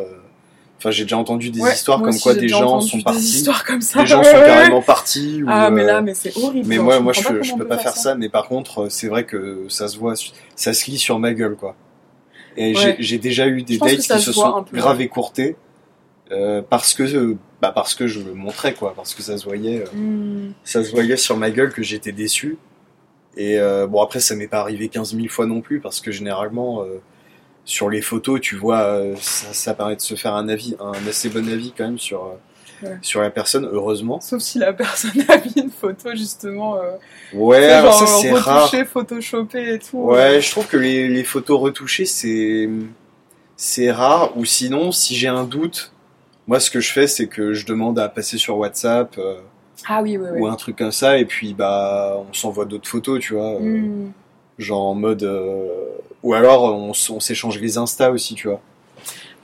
Speaker 2: Enfin, j'ai déjà entendu des histoires comme quoi des gens sont partis. Des
Speaker 1: histoires comme ça.
Speaker 2: Des gens [LAUGHS] sont carrément partis.
Speaker 1: ah, mais là, mais c'est horrible.
Speaker 2: Mais moi, moi, je, je, peux pas faire ça. Mais par contre, c'est vrai que ça se voit, ça se lit sur ma gueule, quoi. Et j'ai déjà eu des dates qui se sont grave écourtées euh, parce que bah parce que je le montrais quoi parce que ça se voyait euh, hmm. ça se voyait sur ma gueule que j'étais déçu et euh, bon après ça m'est pas arrivé 15 000 fois non plus parce que généralement sur les photos tu vois ça, ça, permet de se faire un avis un assez bon avis quand même sur sur la personne heureusement
Speaker 1: sauf si la personne [LAUGHS] a mis une photo justement
Speaker 2: ouais alors ça c'est rare
Speaker 1: photoshopé et tout
Speaker 2: ouais je trouve que les, les photos retouchées c'est c'est rare ou sinon si j'ai un doute moi, ce que je fais, c'est que je demande à passer sur WhatsApp. Euh,
Speaker 1: ah oui, oui,
Speaker 2: Ou un truc comme ça, et puis bah, on s'envoie d'autres photos, tu vois. Euh, hmm. Genre en mode. Euh, ou alors on, s'échange les Insta aussi, tu vois.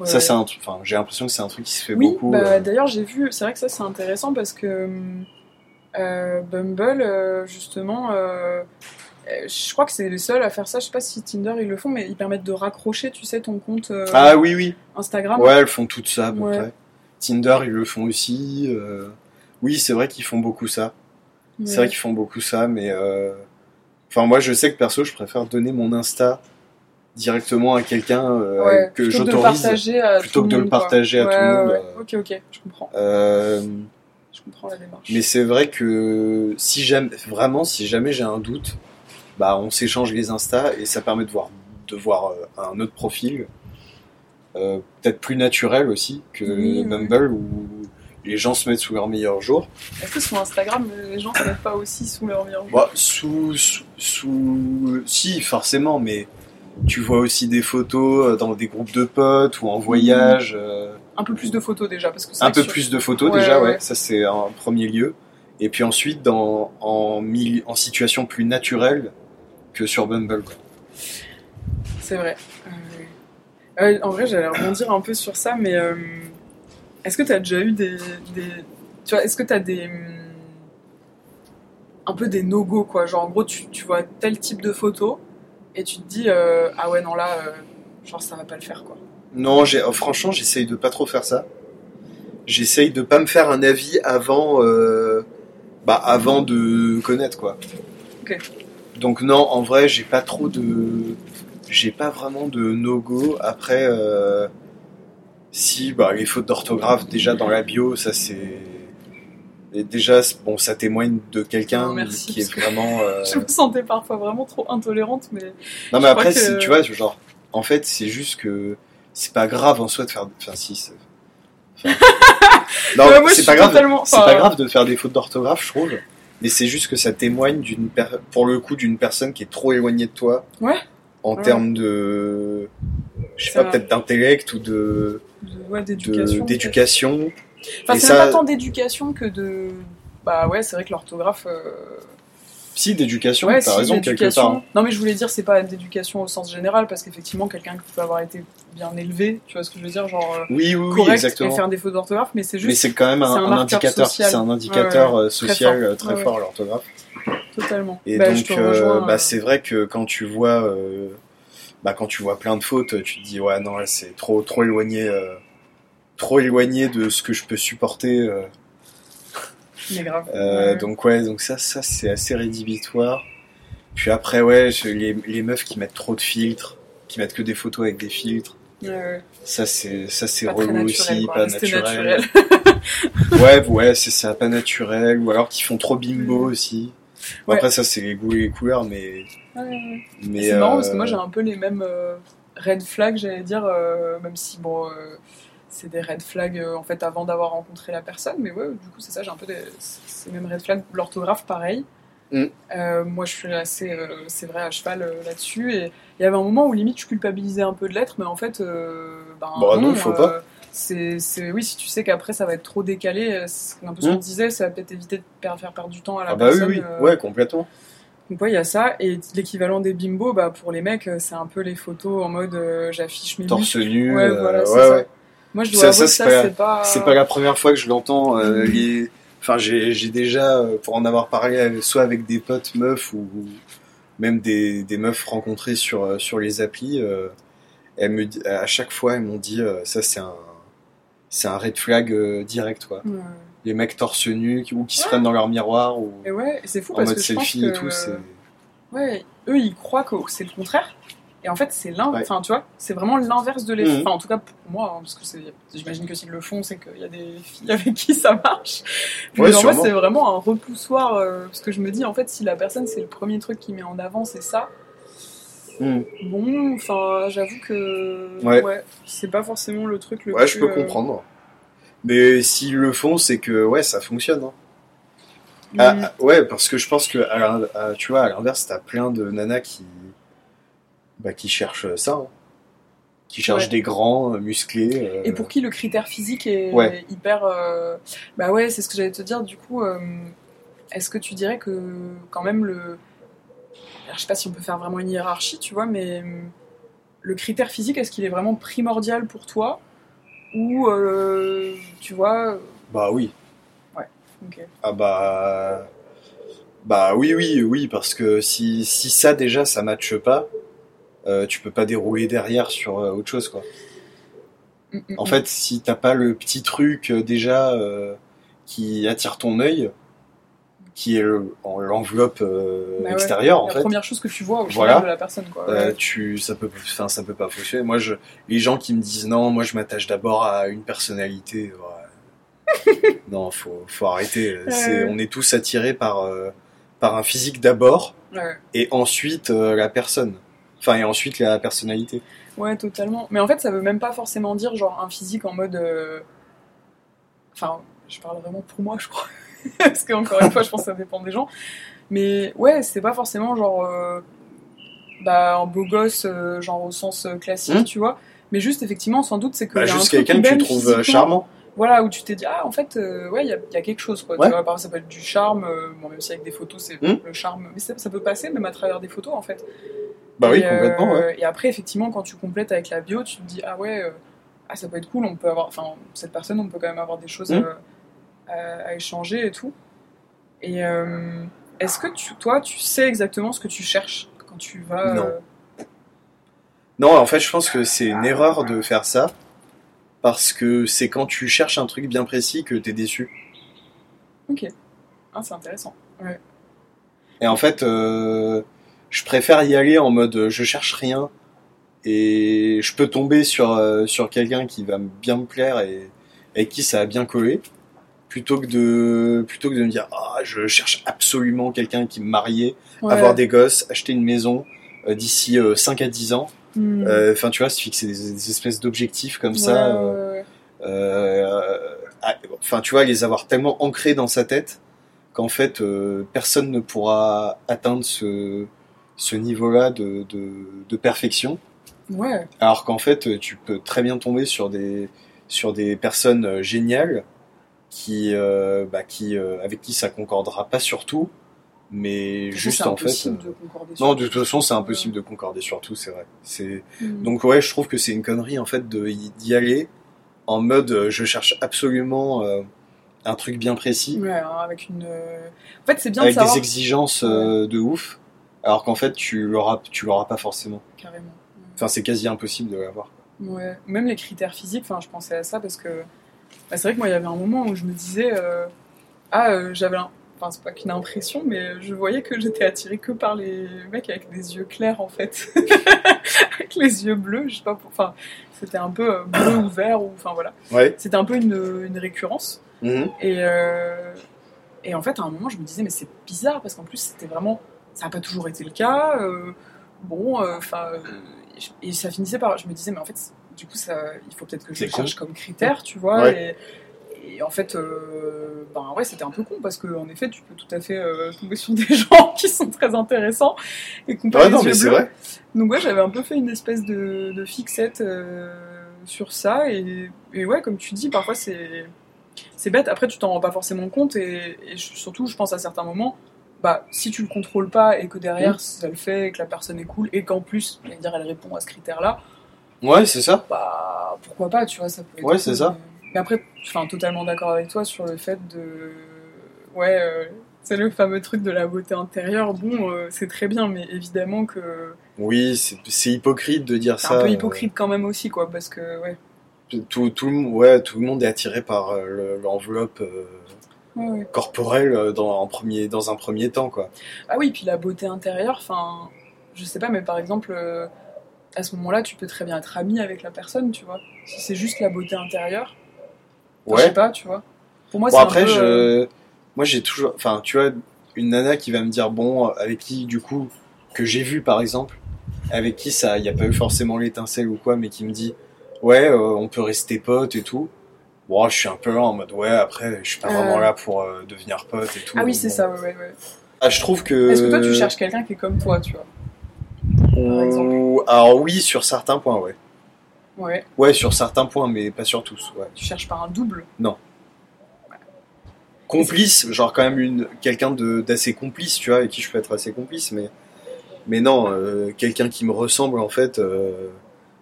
Speaker 2: Ça, c'est un truc. Enfin, j'ai l'impression que c'est un truc qui se fait
Speaker 1: oui,
Speaker 2: beaucoup.
Speaker 1: Bah, D'ailleurs, j'ai vu. C'est vrai que ça, c'est intéressant parce que Bumble, justement. je crois que c'est les seuls à faire ça. Je sais pas si Tinder ils le font, mais ils permettent de raccrocher, tu sais, ton compte
Speaker 2: ah, oui, oui.
Speaker 1: Instagram.
Speaker 2: Ouais, elles font tout ça à peu près. Tinder, ils le font aussi. Euh, oui, c'est vrai qu'ils font beaucoup ça. C'est vrai qu'ils font beaucoup ça, mais euh, enfin moi je sais que perso je préfère donner mon Insta directement à quelqu'un euh, que j'autorise plutôt que de le partager à tout le monde.
Speaker 1: Ok ok, je comprends. je comprends la démarche.
Speaker 2: Mais c'est vrai que si jamais vraiment si jamais j'ai un doute, bah on s'échange les Insta et ça permet de voir de voir un autre profil euh, peut-être plus naturel aussi que Bumble où les gens se mettent sous leur meilleur jour.
Speaker 1: Est-ce que sur Instagram, les gens se mettent pas aussi sous leur meilleur jour
Speaker 2: bah, sous, sous, Si, forcément, mais tu vois aussi des photos euh, dans des groupes de potes ou en voyage. Euh,
Speaker 1: un peu plus de photos déjà. Parce que
Speaker 2: un peu plus de photos déjà, ouais. Ça, c'est un premier lieu. Et puis ensuite, dans, en, en situation plus naturelle que sur Bumble.
Speaker 1: C'est vrai en vrai, j'allais rebondir un peu sur ça, mais euh, est-ce que tu as déjà eu des, Tu vois, est-ce que tu as des. Un peu des no-go, quoi? Genre, en gros, tu, tu, vois tel type de photo et tu te dis, euh, ah ouais, non, là, euh, genre, ça va pas le faire, quoi.
Speaker 2: Non, j'ai, oh, franchement, j'essaye de pas trop faire ça. J'essaye de pas me faire un avis avant, bah, avant de connaître, quoi.
Speaker 1: Ok.
Speaker 2: Donc, non, en vrai, j'ai pas trop de j'ai pas vraiment de no-go. Après, euh, si, bah, les fautes d'orthographe, déjà dans la bio, ça c'est. Et déjà, bon, ça témoigne de quelqu'un qui est vraiment. [LAUGHS] Euh,
Speaker 1: je me sentais parfois vraiment trop intolérante, mais.
Speaker 2: Non, mais après, tu vois, genre, en fait, c'est juste que c'est pas grave en soi de faire. Enfin, si. [LAUGHS] non, c'est pas grave. C'est pas grave de faire des fautes d'orthographe, je trouve. Mais c'est juste que ça témoigne d'une, pour le coup, d'une personne qui est trop éloignée de toi.
Speaker 1: Ouais
Speaker 2: en termes de je sais pas peut-être d'intellect ou de, d'éducation
Speaker 1: enfin c'est pas tant d'éducation que de bah ouais c'est vrai que l'orthographe euh,
Speaker 2: si d'éducation ouais, t'as raison quelque part
Speaker 1: non mais je voulais dire c'est pas d'éducation au sens général parce qu'effectivement quelqu'un qui peut avoir été bien élevé tu vois ce que je veux dire genre euh,
Speaker 2: oui oui, correct exactement.
Speaker 1: et faire des fautes d'orthographe mais c'est juste
Speaker 2: mais c'est quand même un, indicateur c'est un indicateur social très fort l'orthographe
Speaker 1: Totalement.
Speaker 2: Et bah, donc, euh, bah, euh. c'est vrai que quand tu vois, euh, bah, quand tu vois plein de fautes, tu te dis ouais non c'est trop trop éloigné, trop éloigné de ce que je peux supporter.
Speaker 1: Mais grave.
Speaker 2: Donc ouais, donc ça ça c'est assez rédhibitoire. Puis après ouais, les, les meufs qui mettent trop de filtres, qui mettent que des photos avec des filtres.
Speaker 1: Ouais,
Speaker 2: Ça c'est ça c'est relou aussi, pas naturel. [LAUGHS] ouais ouais c'est ça, pas naturel. Ou alors qui font trop bimbo aussi. Après, ça, c'est les goûts et les couleurs, mais.
Speaker 1: mais c'est marrant parce que moi, euh, j'ai un peu les mêmes euh, red flags, j'allais dire, euh, même si, bon, c'est des red flags en fait avant d'avoir rencontré la personne, mais ouais, du coup, c'est ça, j'ai un peu des, ces mêmes red flags. L'orthographe, pareil. Mm. moi, je suis assez, c'est vrai, à cheval là-dessus. Et il y avait un moment où limite je culpabilisais un peu de l'être, mais en fait, ben,
Speaker 2: bah, non, il faut pas
Speaker 1: c'est oui si tu sais qu'après ça va être trop décalé euh, un peu ce qu'on mmh. disait ça va peut-être éviter de faire perdre du temps à la
Speaker 2: ah
Speaker 1: bah personne
Speaker 2: oui, oui. Euh. ouais complètement
Speaker 1: donc ouais il y a ça et l'équivalent des bimbo bah pour les mecs c'est un peu les photos en mode euh, j'affiche mes
Speaker 2: torse nu
Speaker 1: ouais voilà ça moi je dois ça, ça c'est pas
Speaker 2: c'est pas la première fois que je l'entends enfin j'ai déjà pour en avoir parlé soit avec des potes meufs ou même des, des meufs rencontrées sur sur les applis elles me à chaque fois elles m'ont dit ça c'est un c'est un red flag euh, direct quoi. Les mecs torse nu ou qui se prennent dans leur miroir ou
Speaker 1: et ouais, fou
Speaker 2: en
Speaker 1: parce
Speaker 2: mode
Speaker 1: que
Speaker 2: selfie et tout.
Speaker 1: Ouais, eux ils croient que c'est le contraire. Et en fait, c'est l'inverse. Enfin, tu vois, c'est vraiment l'inverse de l'effet. Mhm. Enfin, en tout cas pour moi, hein, parce que j'imagine que s'ils le font, c'est qu'il y a des filles avec qui ça marche. Mais en fait, c'est vraiment un repoussoir. Euh, parce que je me dis, en fait, si la personne, c'est le premier truc qui met en avant, c'est ça. Hmm. Bon, enfin, j'avoue que ouais. c'est pas forcément le truc le
Speaker 2: ouais, je peux euh, comprendre. Mais s'ils le font, c'est que ouais, ça fonctionne. Hein. Ah, ah, ouais, parce que je pense que à, tu vois, à l'inverse, t'as plein de nanas qui bah, qui cherchent ça, hein. qui cherchent des grands euh, musclés. Euh.
Speaker 1: Et pour qui le critère physique est hyper. Bah ouais, c'est ce que j'allais te dire. Du coup, est-ce que tu dirais que quand même le je sais pas si on peut faire vraiment une hiérarchie, tu vois, mais le critère physique, est-ce qu'il est vraiment primordial pour toi Ou, euh, tu vois.
Speaker 2: Bah oui.
Speaker 1: Ouais, ok.
Speaker 2: Ah bah. Bah oui, oui, oui, parce que si, si ça déjà ça matche pas, euh, tu peux pas dérouler derrière sur euh, autre chose, quoi. Mm, mm, en mm. fait, si t'as pas le petit truc déjà qui attire ton œil, qui est l'enveloppe euh, bah extérieure
Speaker 1: la
Speaker 2: première
Speaker 1: chose que tu vois au voilà. de la personne quoi.
Speaker 2: Euh, tu ça peut enfin ça peut pas fonctionner. Moi je les gens qui me disent non, moi je m'attache d'abord à une personnalité. [LAUGHS] non, faut faut arrêter. on est tous attirés par euh, par un physique d'abord et ensuite la personne. Enfin et ensuite la personnalité.
Speaker 1: Ouais, totalement. Mais en fait, ça veut même pas forcément dire genre un physique en mode enfin, je parle vraiment pour moi, je crois. [LAUGHS] parce qu'encore une fois, je pense que ça dépend des gens. Mais ouais, c'est pas forcément genre euh, bah, un beau gosse, euh, genre au sens euh, classique, hmm. tu vois. Mais juste, effectivement, sans doute, c'est que.
Speaker 2: Bah, juste quelqu'un que tu trouves charmant.
Speaker 1: Voilà, où tu t'es dit, ah, en fait, ouais, il y, a quelque chose, quoi. Tu vois, ça peut être du charme, bon, même si avec des photos, c'est hmm. le charme. Mais ça, peut passer, même à travers des photos, en fait.
Speaker 2: Bah oui, complètement, ouais.
Speaker 1: Et après, effectivement, quand tu complètes avec la bio, tu te dis, ah ouais, ah, ça peut être cool, on peut avoir. Enfin, cette personne, on peut quand même avoir des choses. Hmm à, échanger et tout. Et euh, est-ce que tu, toi, tu sais exactement ce que tu cherches quand tu vas
Speaker 2: Non. Euh, non, en fait, je pense que c'est une erreur de faire ça parce que c'est quand tu cherches un truc bien précis que t'es déçu.
Speaker 1: Ok. Ah, c'est intéressant.
Speaker 2: Et en fait, euh, je préfère y aller en mode je cherche rien et je peux tomber sur, euh, sur quelqu'un qui va bien me plaire et avec qui ça a bien collé, plutôt que de, plutôt que de me dire ah je cherche absolument quelqu'un qui me marier, avoir des gosses, acheter une maison euh, d'ici 5 à 10 ans. Hmm. Enfin, tu vois, se fixer des, espèces d'objectifs comme ça. Enfin, tu vois, les avoir tellement ancrés dans sa tête qu'en fait, personne ne pourra atteindre ce, ce niveau-là de, de, perfection.
Speaker 1: Ouais.
Speaker 2: Alors qu'en fait, tu peux très bien tomber sur des, sur des personnes euh, géniales qui, euh, bah, qui, euh, avec qui ça concordera pas sur tout, mais juste en fait. De non, de toute façon, c'est impossible de concorder sur tout, c'est vrai. C'est mm. donc ouais, je trouve que c'est une connerie en fait d'y aller en mode je cherche absolument un truc bien précis.
Speaker 1: Ouais, avec une. En fait, c'est bien
Speaker 2: avec des exigences de ouf alors qu'en fait tu l'auras tu l'auras pas forcément.
Speaker 1: Carrément.
Speaker 2: Enfin c'est quasi impossible de l'avoir.
Speaker 1: Ouais, même les critères physiques, enfin je pensais à ça parce que bah, c'est vrai que moi il y avait un moment où je me disais euh, ah euh, j'avais un... enfin c'est pas qu'une impression mais je voyais que j'étais attirée que par les mecs avec des yeux clairs en fait. [LAUGHS] avec les yeux bleus, je sais pas pour... enfin c'était un peu euh, bleu ou vert ou enfin voilà.
Speaker 2: Ouais.
Speaker 1: C'était un peu une, une récurrence.
Speaker 2: Mm-hmm.
Speaker 1: Et et en fait à un moment je me disais mais c'est bizarre parce qu'en plus c'était vraiment ça n'a pas toujours été le cas. Euh, bon, euh, enfin, euh, et ça finissait par. Je me disais, mais en fait, du coup, ça, il faut peut-être que je cherche comme critère, tu vois. Et, en fait, ben ouais, c'était un peu con parce qu'en effet, tu peux tout à fait tomber sur [LAUGHS] des gens qui sont très intéressants et qu'on
Speaker 2: ouais, non, mais c'est vrai.
Speaker 1: Donc ouais, j'avais un peu fait une espèce de, fixette sur ça et, ouais, comme tu dis, parfois c'est c'est bête. Après, tu t'en rends pas forcément compte et, et, surtout, je pense à certains moments, bah, si tu le contrôles pas et que derrière mm. ça le fait et que la personne est cool et qu'en plus, dire, elle répond à ce critère-là.
Speaker 2: Ouais, c'est ça.
Speaker 1: Bah, pourquoi pas, tu vois, ça peut
Speaker 2: Ouais, c'est ça.
Speaker 1: Mais après, enfin, totalement d'accord avec toi sur le fait de. Ouais, euh, c'est le fameux truc de la beauté intérieure. Bon, euh, c'est très bien, mais évidemment que.
Speaker 2: Oui, c'est hypocrite de dire ça.
Speaker 1: C'est un peu hypocrite quand même aussi, quoi, parce que, ouais.
Speaker 2: Tout, tout, ouais, tout le monde est attiré par euh, l'enveloppe corporelle euh, dans, en premier, dans un premier temps. Quoi.
Speaker 1: Ah oui, puis la beauté intérieure, enfin, je sais pas, mais par exemple, euh, à ce moment-là, tu peux très bien être ami avec la personne, tu vois. Si c'est juste la beauté intérieure, ouais. je sais pas, tu vois. Pour moi,
Speaker 2: c'est après, je... Euh, moi j'ai toujours, enfin, tu vois, une nana qui va me dire, bon, avec qui, du coup, que j'ai vu par exemple, avec qui ça, il n'y a pas eu forcément l'étincelle ou quoi, mais qui me dit, ouais, on peut rester potes et tout bon, je suis un peu là en mode ouais, après, je suis pas vraiment là pour euh, devenir pote et tout.
Speaker 1: Ah oui, c'est ça, ouais, ouais,
Speaker 2: Ah, je trouve que.
Speaker 1: Est-ce que toi, tu cherches quelqu'un qui est comme toi, tu vois? Par exemple
Speaker 2: Alors oui, sur certains points, ouais.
Speaker 1: Ouais.
Speaker 2: Ouais, sur certains points, mais pas sur tous. Ouais.
Speaker 1: Tu cherches pas un double?
Speaker 2: Non. Complice, genre quand même une quelqu'un d'assez complice, tu vois, avec qui je peux être assez complice, mais mais non, euh, quelqu'un qui me ressemble en fait, euh,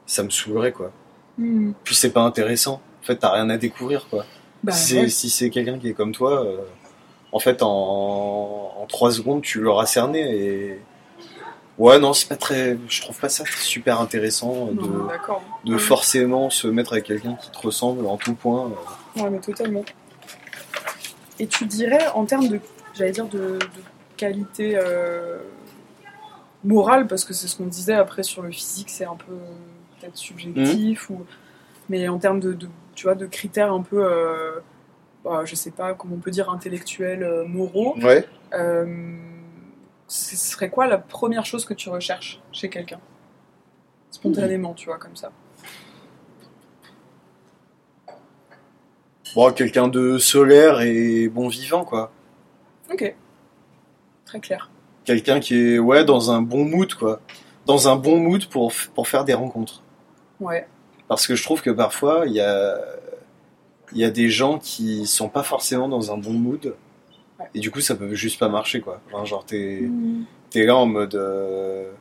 Speaker 2: ça me saoulerait quoi.
Speaker 1: Hmm.
Speaker 2: Puis c'est pas intéressant fait, t'as rien à découvrir, quoi.
Speaker 1: Bah,
Speaker 2: si c'est quelqu'un qui est comme toi, euh, en fait, en, en 3 secondes, tu l'auras cerné et. Ouais, non, c'est pas très. Je trouve pas ça super intéressant de, de forcément se mettre avec quelqu'un qui te ressemble en tout point.
Speaker 1: Euh. Ouais, mais totalement. Et tu dirais, en termes de. J'allais dire de, qualité euh, morale, parce que c'est ce qu'on disait après sur le physique, c'est un peu peut-être subjectif, mmh. ou mais en termes de, tu vois, de critères un peu, euh, bah, je sais pas comment on peut dire, intellectuels, euh, moraux,
Speaker 2: ouais.
Speaker 1: Ce serait quoi la première chose que tu recherches chez quelqu'un? Spontanément, tu vois, comme ça.
Speaker 2: Bon, quelqu'un de solaire et bon vivant, quoi.
Speaker 1: Ok. Très clair.
Speaker 2: Quelqu'un qui est, ouais, dans un bon mood, quoi. Dans un bon mood pour, pour faire des rencontres.
Speaker 1: Ouais.
Speaker 2: Parce que je trouve que parfois, il y a, y a des gens qui sont pas forcément dans un bon mood. Et du coup, ça peut juste pas marcher, quoi. Genre, t'es mm. es là en mode. Euh,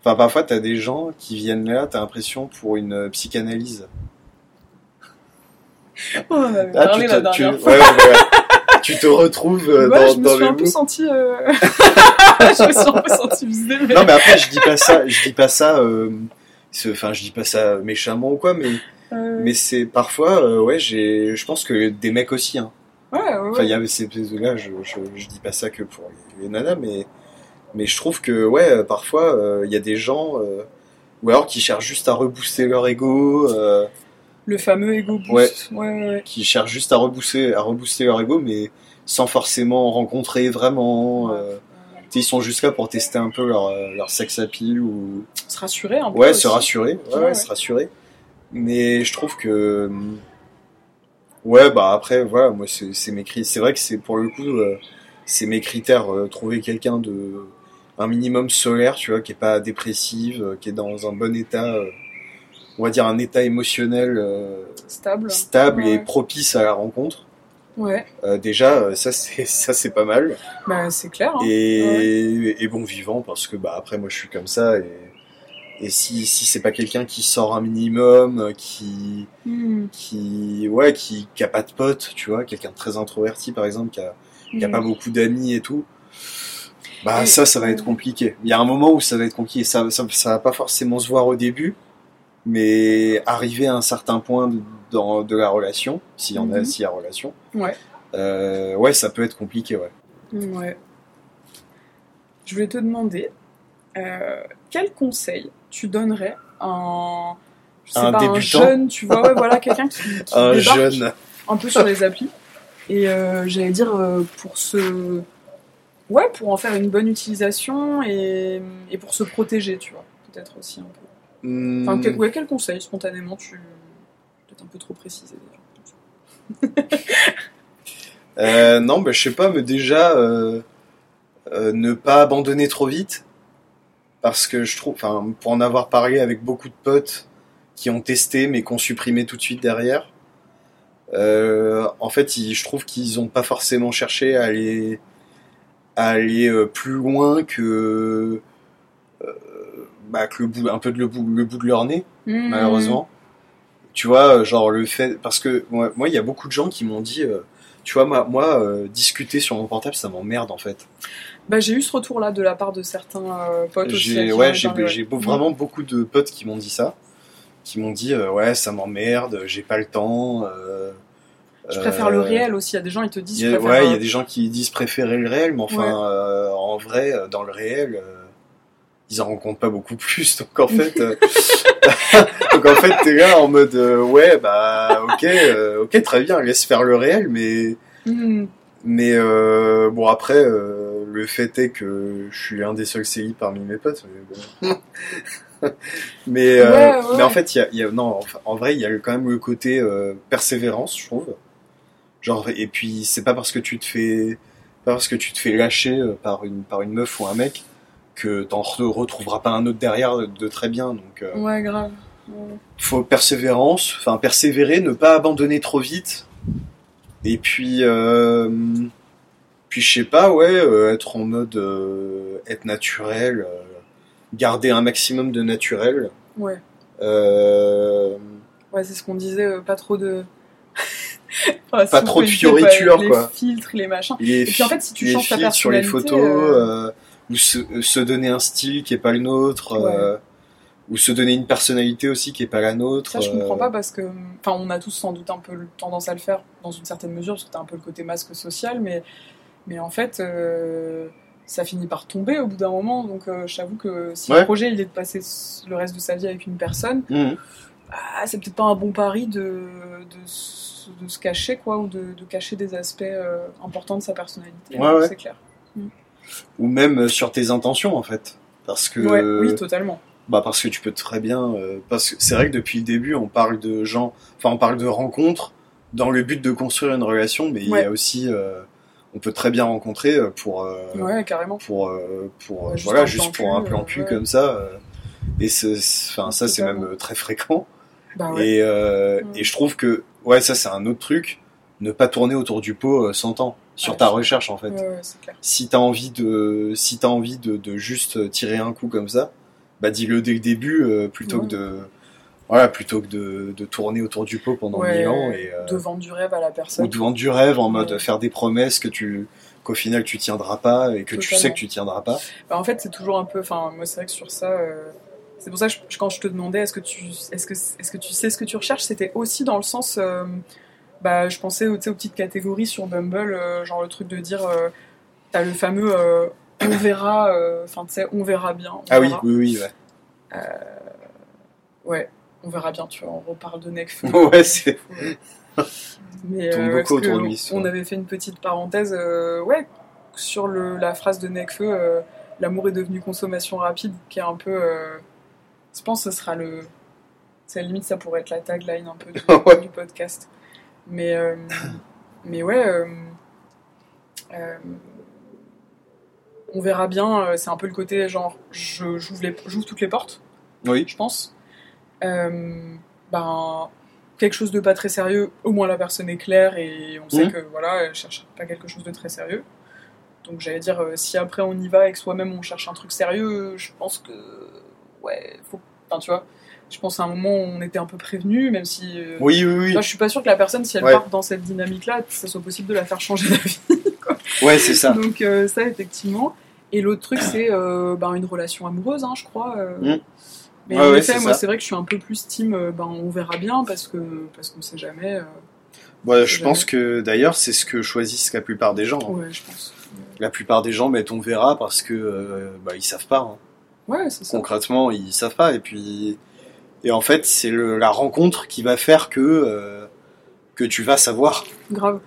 Speaker 2: enfin, parfois, t'as des gens qui viennent là, t'as l'impression pour une psychanalyse.
Speaker 1: Oh, on avait ah, parlé la
Speaker 2: dernière tu... fois. Ouais, ouais, tu te retrouves euh, dans, [LAUGHS] [LAUGHS] je me suis
Speaker 1: un peu senti. Euh... je me suis un peu senti visé.
Speaker 2: Mais... Non, mais après, je dis pas ça. Je dis pas ça. Euh enfin je dis pas ça méchamment ou quoi mais mais c'est parfois euh, ouais j'ai je pense que des mecs aussi hein
Speaker 1: ouais, ouais,
Speaker 2: enfin il y avait ces là je, je, je, dis pas ça que pour les nanas mais mais je trouve que ouais parfois euh, il y a des gens euh, ou alors qui cherchent juste à rebooster leur ego.
Speaker 1: le fameux ego boost. Ouais.
Speaker 2: Qui cherchent juste à rebooster, à rebooster leur ego, mais sans forcément rencontrer vraiment. ils sont juste là pour tester un peu leur, leur sex appeal ou.
Speaker 1: Se rassurer un peu.
Speaker 2: Ouais, se rassurer. Ouais, se rassurer. Mais je trouve que. Ouais, bah après, voilà, moi, c'est mes critères. C'est vrai que c'est pour le coup, euh, c'est mes critères. Euh, trouver quelqu'un de. Un minimum solaire, tu vois, qui est pas dépressive, euh, qui est dans un bon état. on va dire un état émotionnel.
Speaker 1: stable.
Speaker 2: Stable et propice à la rencontre.
Speaker 1: Ouais.
Speaker 2: déjà, ça c'est [LAUGHS] ça c'est pas mal.
Speaker 1: Bah c'est clair. Hein.
Speaker 2: Et, et, bon vivant parce que bah après moi je suis comme ça et et si, si c'est pas quelqu'un qui sort un minimum, euh, qui, hmm. qui, ouais, qui, qui a pas de potes, tu vois, quelqu'un de très introverti par exemple, qui a, qui a pas hmm. beaucoup d'amis et tout, bah ça, ça va être compliqué. Il y a un moment où ça va être compliqué. Ça, ça, ça va pas forcément se voir au début, mais arriver à un certain point de, dans, de la relation, s'il y en a, hmm. s'il y a relation,
Speaker 1: ouais.
Speaker 2: Euh, ouais, ça peut être compliqué, ouais.
Speaker 1: Ouais. Je voulais te demander, euh, quel conseil tu donnerais un, je sais
Speaker 2: un
Speaker 1: pas, un jeune, tu vois, voilà, quelqu'un qui, [LAUGHS]
Speaker 2: un jeune.
Speaker 1: un peu sur les applis. Et euh, j'allais dire euh, pour se, ouais, pour en faire une bonne utilisation et, et pour se protéger, tu vois, peut-être aussi un peu.
Speaker 2: Hmm.
Speaker 1: Enfin, quel, ouais, quel conseil spontanément tu, peut-être un peu trop précisé [LAUGHS]
Speaker 2: euh, non, bah, je sais pas, mais déjà ne pas abandonner trop vite parce que je trouve, enfin, pour en avoir parlé avec beaucoup de potes qui ont testé mais qui ont supprimé tout de suite derrière, euh, en fait, je trouve qu'ils n'ont pas forcément cherché à aller, à aller euh, plus loin que, euh, bah, que le bout, un peu de le bout, le bout de leur nez, mmh. malheureusement. Tu vois, genre le fait, parce que moi, il y a beaucoup de gens qui m'ont dit, tu vois, moi, moi discuter sur mon portable, ça m'emmerde en fait.
Speaker 1: Bah, j'ai eu ce retour-là de la part de certains euh, potes aussi.
Speaker 2: J'ai, ouais, j'ai, vraiment beaucoup de potes qui m'ont dit ça. Qui m'ont dit, euh, ouais, ça m'emmerde, j'ai pas le temps. Euh,
Speaker 1: je préfère le réel aussi. Il y a des gens, ils te disent.
Speaker 2: ouais, il y a des gens qui disent préférer le réel, mais enfin, en vrai, dans le réel, ils en rencontrent pas beaucoup [LAUGHS] plus. Donc en fait, [LAUGHS] donc en fait, t'es là en mode, ouais, bah, ok, ok, très bien, laisse faire le réel, mais. Hmm. Mais bon après, le fait est que je suis un des seuls CI parmi mes potes. Mais, [LAUGHS] euh, mais, en fait, il y a, non, en vrai, il y a quand même le côté euh, persévérance, je trouve. Genre, et puis c'est pas parce que tu te fais, pas parce que tu te fais lâcher euh, par une par une meuf ou un mec que t'en retrouveras pas un autre derrière de très bien. Donc.
Speaker 1: ouais, grave.
Speaker 2: Faut persévérance, enfin persévérer, ne pas abandonner trop vite. Et puis puis je sais pas, ouais, euh, être en mode euh, être naturel, euh, garder un maximum de naturel.
Speaker 1: Ouais. Ouais, c'est ce qu'on disait, pas trop de. [LAUGHS]
Speaker 2: pas trop de fioriture, quoi.
Speaker 1: Les filtres, les machins. et puis en fait, si tu changes ta personnalité.
Speaker 2: sur les photos, ou se, se, donner un style qui est pas le nôtre. ou se donner une personnalité aussi qui est pas la nôtre.
Speaker 1: Ça, je comprends pas parce que, enfin, on a tous sans doute un peu tendance à le faire dans une certaine mesure, parce que t'as un peu le côté masque social, mais mais en fait, euh, ça finit par tomber au bout d'un moment. Donc, euh, j'avoue que si le projet il est de passer le reste de sa vie avec une personne, mmh. bah, c'est peut-être pas un bon pari de, de, de, se cacher, quoi, ou de, de cacher des aspects euh, importants de sa personnalité. c'est clair. Mmh.
Speaker 2: Ou même sur tes intentions, en fait. Parce que.
Speaker 1: oui, totalement.
Speaker 2: Bah parce que tu peux très bien. parce que c'est vrai que depuis le début, on parle de gens. Enfin, on parle de rencontres dans le but de construire une relation, mais il y a aussi on peut très bien rencontrer euh, pour
Speaker 1: euh, ouais, carrément
Speaker 2: pour euh, pour voilà juste pour un plan cul comme ça et enfin ça c'est même très fréquent
Speaker 1: bah
Speaker 2: et et je trouve que ouais ça c'est un autre truc ne pas tourner autour du pot 100 ans sur ta recherche en fait
Speaker 1: clair.
Speaker 2: si t'as envie de si t'as envie de, de, juste tirer un coup comme ça bah dis-le dès le début plutôt que de voilà, plutôt que de, de, tourner autour du pot pendant mille ans. Et,
Speaker 1: euh, de vendre du rêve à la personne.
Speaker 2: Ou de vendre du rêve en mode faire des promesses que tu qu'au final tu tiendras pas et que tu sais que tu tiendras pas.
Speaker 1: Bah, en fait, c'est toujours un peu. Enfin, moi, c'est vrai que sur ça. Euh, c'est pour ça que quand je te demandais est-ce que tu est-ce que est-ce que tu sais ce que tu recherches, c'était aussi dans le sens. Euh, bah, je pensais aux, aux petites catégories sur Bumble, genre le truc de dire. T'as le fameux on verra. Enfin, tu sais, on verra bien.
Speaker 2: ah oui, oui, oui. Ouais
Speaker 1: Ouais, on verra bien, tu vois, on reparle de Necfeu. [LAUGHS]
Speaker 2: ouais, c'est.
Speaker 1: Mais euh, on avait fait une petite parenthèse, euh, ouais, sur le, la phrase de Necfeu, euh, l'amour est devenu consommation rapide, qui est un peu. je pense que ce sera le. C'est à la limite, ça pourrait être la tagline un peu du, [LAUGHS] du podcast. Mais, mais ouais. on verra bien, c'est un peu le côté genre, j'ouvre toutes les portes.
Speaker 2: Oui.
Speaker 1: Je pense. ben, quelque chose de pas très sérieux, au moins la personne est claire et on sait mmh. que voilà, elle cherche pas quelque chose de très sérieux. Donc j'allais dire, euh, si après on y va et que soi-même on cherche un truc sérieux, je pense que ouais, faut, enfin tu vois, je pense à un moment où on était un peu prévenu, même si.
Speaker 2: Euh, oui, oui, oui.
Speaker 1: je suis pas sûr que la personne, si elle part dans cette dynamique-là, ça soit possible de la faire changer d'avis. [LAUGHS]
Speaker 2: Ouais, c'est ça.
Speaker 1: Donc euh, ça effectivement. Et l'autre truc, c'est ben, une relation amoureuse, hein, je crois. Mmh. Mais en effet, moi, c'est vrai que je suis un peu plus team, euh, ben, on verra bien parce que parce qu'on sait jamais. Euh,
Speaker 2: ouais, je pense que d'ailleurs, c'est ce que choisissent la plupart des gens.
Speaker 1: Hein. Ouais, je pense.
Speaker 2: La plupart des gens mettent on verra parce que euh, bah, ils savent pas. Hein.
Speaker 1: Ouais, c'est ça.
Speaker 2: Concrètement, ils savent pas. Et puis, et en fait, c'est la rencontre qui va faire que que tu vas savoir.
Speaker 1: Grave.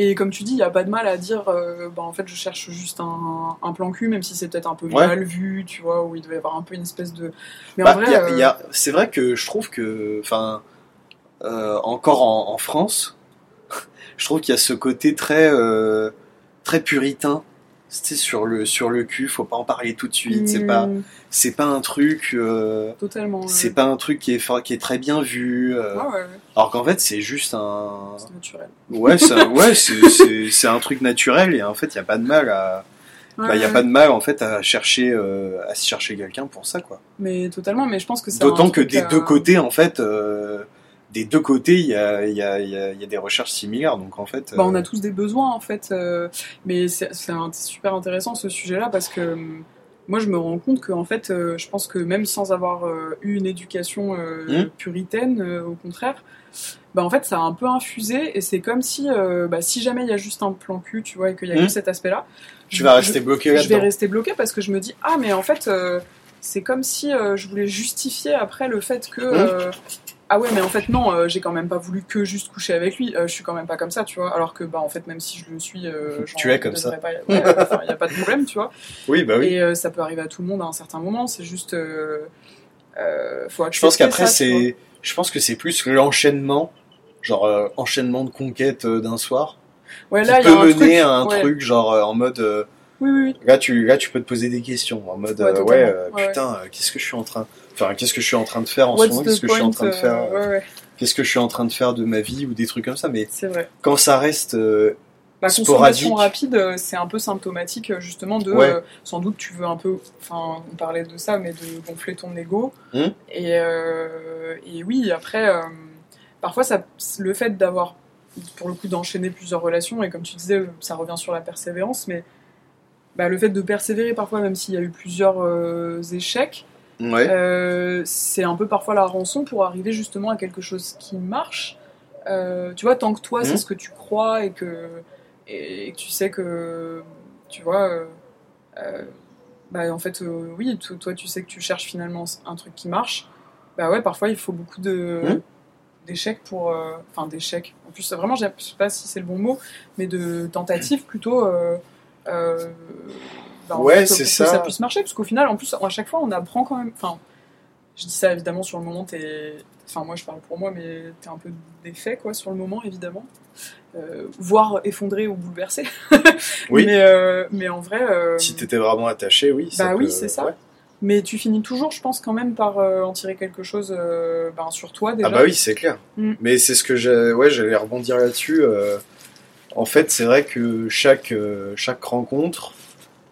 Speaker 1: Et comme tu dis, il n'y a pas de mal à dire, euh, bah, en fait, je cherche juste un, plan cul, même si c'est peut-être un peu mal vu, tu vois, où il devait y avoir un peu une espèce de.
Speaker 2: Mais en bah, vrai. Euh, c'est vrai que je trouve que, enfin, euh, encore en, en, France, [LAUGHS] je trouve qu'il y a ce côté très, très puritain c'est sur le sur le cul faut pas en parler tout de suite c'est pas hmm. c'est pas un truc euh,
Speaker 1: totalement
Speaker 2: c'est pas un truc qui est qui est très bien vu euh, alors qu'en fait c'est juste un
Speaker 1: c'est naturel.
Speaker 2: Ouais ouais [LAUGHS] c'est c'est un truc naturel et en fait il y a pas de mal à il y a pas de mal en fait à chercher euh, à chercher quelqu'un pour ça quoi.
Speaker 1: Mais totalement mais je pense que
Speaker 2: d'autant que des deux côtés en fait des deux côtés, il y a, y, a, y a, des recherches similaires. Donc en fait,
Speaker 1: bah, on a euh, tous des besoins en fait. Euh, mais c'est super intéressant ce sujet-là parce que hum, moi je me rends compte que en fait, euh, je pense que même sans avoir eu une éducation mmh. puritaine, au contraire, bah en fait ça a un peu infusé et c'est comme si, bah, si jamais il y a juste un plan cul, tu vois, et qu'il y a que mmh. cet aspect-là,
Speaker 2: tu vas rester bloqué
Speaker 1: Je vais rester bloqué parce que je me dis ah mais en fait c'est comme si je voulais justifier après le fait que mmh ah ouais mais en fait non euh, j'ai quand même pas voulu que juste coucher avec lui. Euh, je suis quand même pas comme ça tu vois. Alors que bah en fait même si je le suis euh,
Speaker 2: tu es comme ça.
Speaker 1: il n'y a pas de problème tu vois.
Speaker 2: Oui bah oui.
Speaker 1: Et ça peut arriver à tout le monde à un certain moment c'est juste faut
Speaker 2: je pense qu'après c'est je pense que c'est plus l'enchaînement genre enchaînement de conquête d'un soir.
Speaker 1: Ouais là
Speaker 2: il peut mener à un truc genre en mode
Speaker 1: oui, oui,
Speaker 2: Là, tu, là, tu peux te poser des questions en mode, ouais, putain, qu'est-ce que je suis en train, Enfin, qu'est-ce que je suis en train de faire en ce moment? Qu'est-ce que je suis en train de faire
Speaker 1: euh,
Speaker 2: Qu'est-ce que je suis en train de faire de ma vie ou des trucs comme ça? Mais
Speaker 1: vrai.
Speaker 2: quand ça reste euh,
Speaker 1: la consommation rapide, euh, c'est un peu symptomatique justement de sans doute tu veux un peu, enfin on parlait de ça, mais de gonfler ton ego.
Speaker 2: Hum.
Speaker 1: Et, et, oui, après, parfois ça, le fait d'avoir, pour le coup, d'enchaîner plusieurs relations et comme tu disais, ça revient sur la persévérance, mais bah, le fait de persévérer parfois, même s'il y a eu plusieurs échecs, euh, c'est un peu parfois la rançon pour arriver justement à quelque chose qui marche. Euh, tu vois, tant que toi, c'est mmh. ce que tu crois et que, et, que tu sais que, tu vois, euh, bah, en fait, oui, toi, tu sais que tu cherches finalement un truc qui marche. Bah ouais, parfois, il faut beaucoup de. Mmh. d'échecs pour enfin d'échecs en plus vraiment je sais pas si c'est le bon mot mais de tentatives plutôt bah, ouais, c'est ça. que ça puisse marcher, parce qu'au final, en plus, à chaque fois, on apprend quand même. Enfin, je dis ça évidemment sur le moment, t'es. Enfin, moi, je parle pour moi, mais t'es un peu défait, quoi, sur le moment, évidemment. Euh, voire effondré ou bouleversé. [LAUGHS]
Speaker 2: oui.
Speaker 1: Mais, euh, mais en vrai. Euh,
Speaker 2: si t'étais vraiment attaché, oui.
Speaker 1: Bah oui, c'est ça. Mais tu finis toujours, je pense, quand même par en tirer quelque chose ben, sur toi déjà.
Speaker 2: Ah bah oui, c'est clair. Mm. Mais c'est ce que j'ai. Ouais, j'allais rebondir là-dessus. En fait, c'est vrai que chaque, chaque rencontre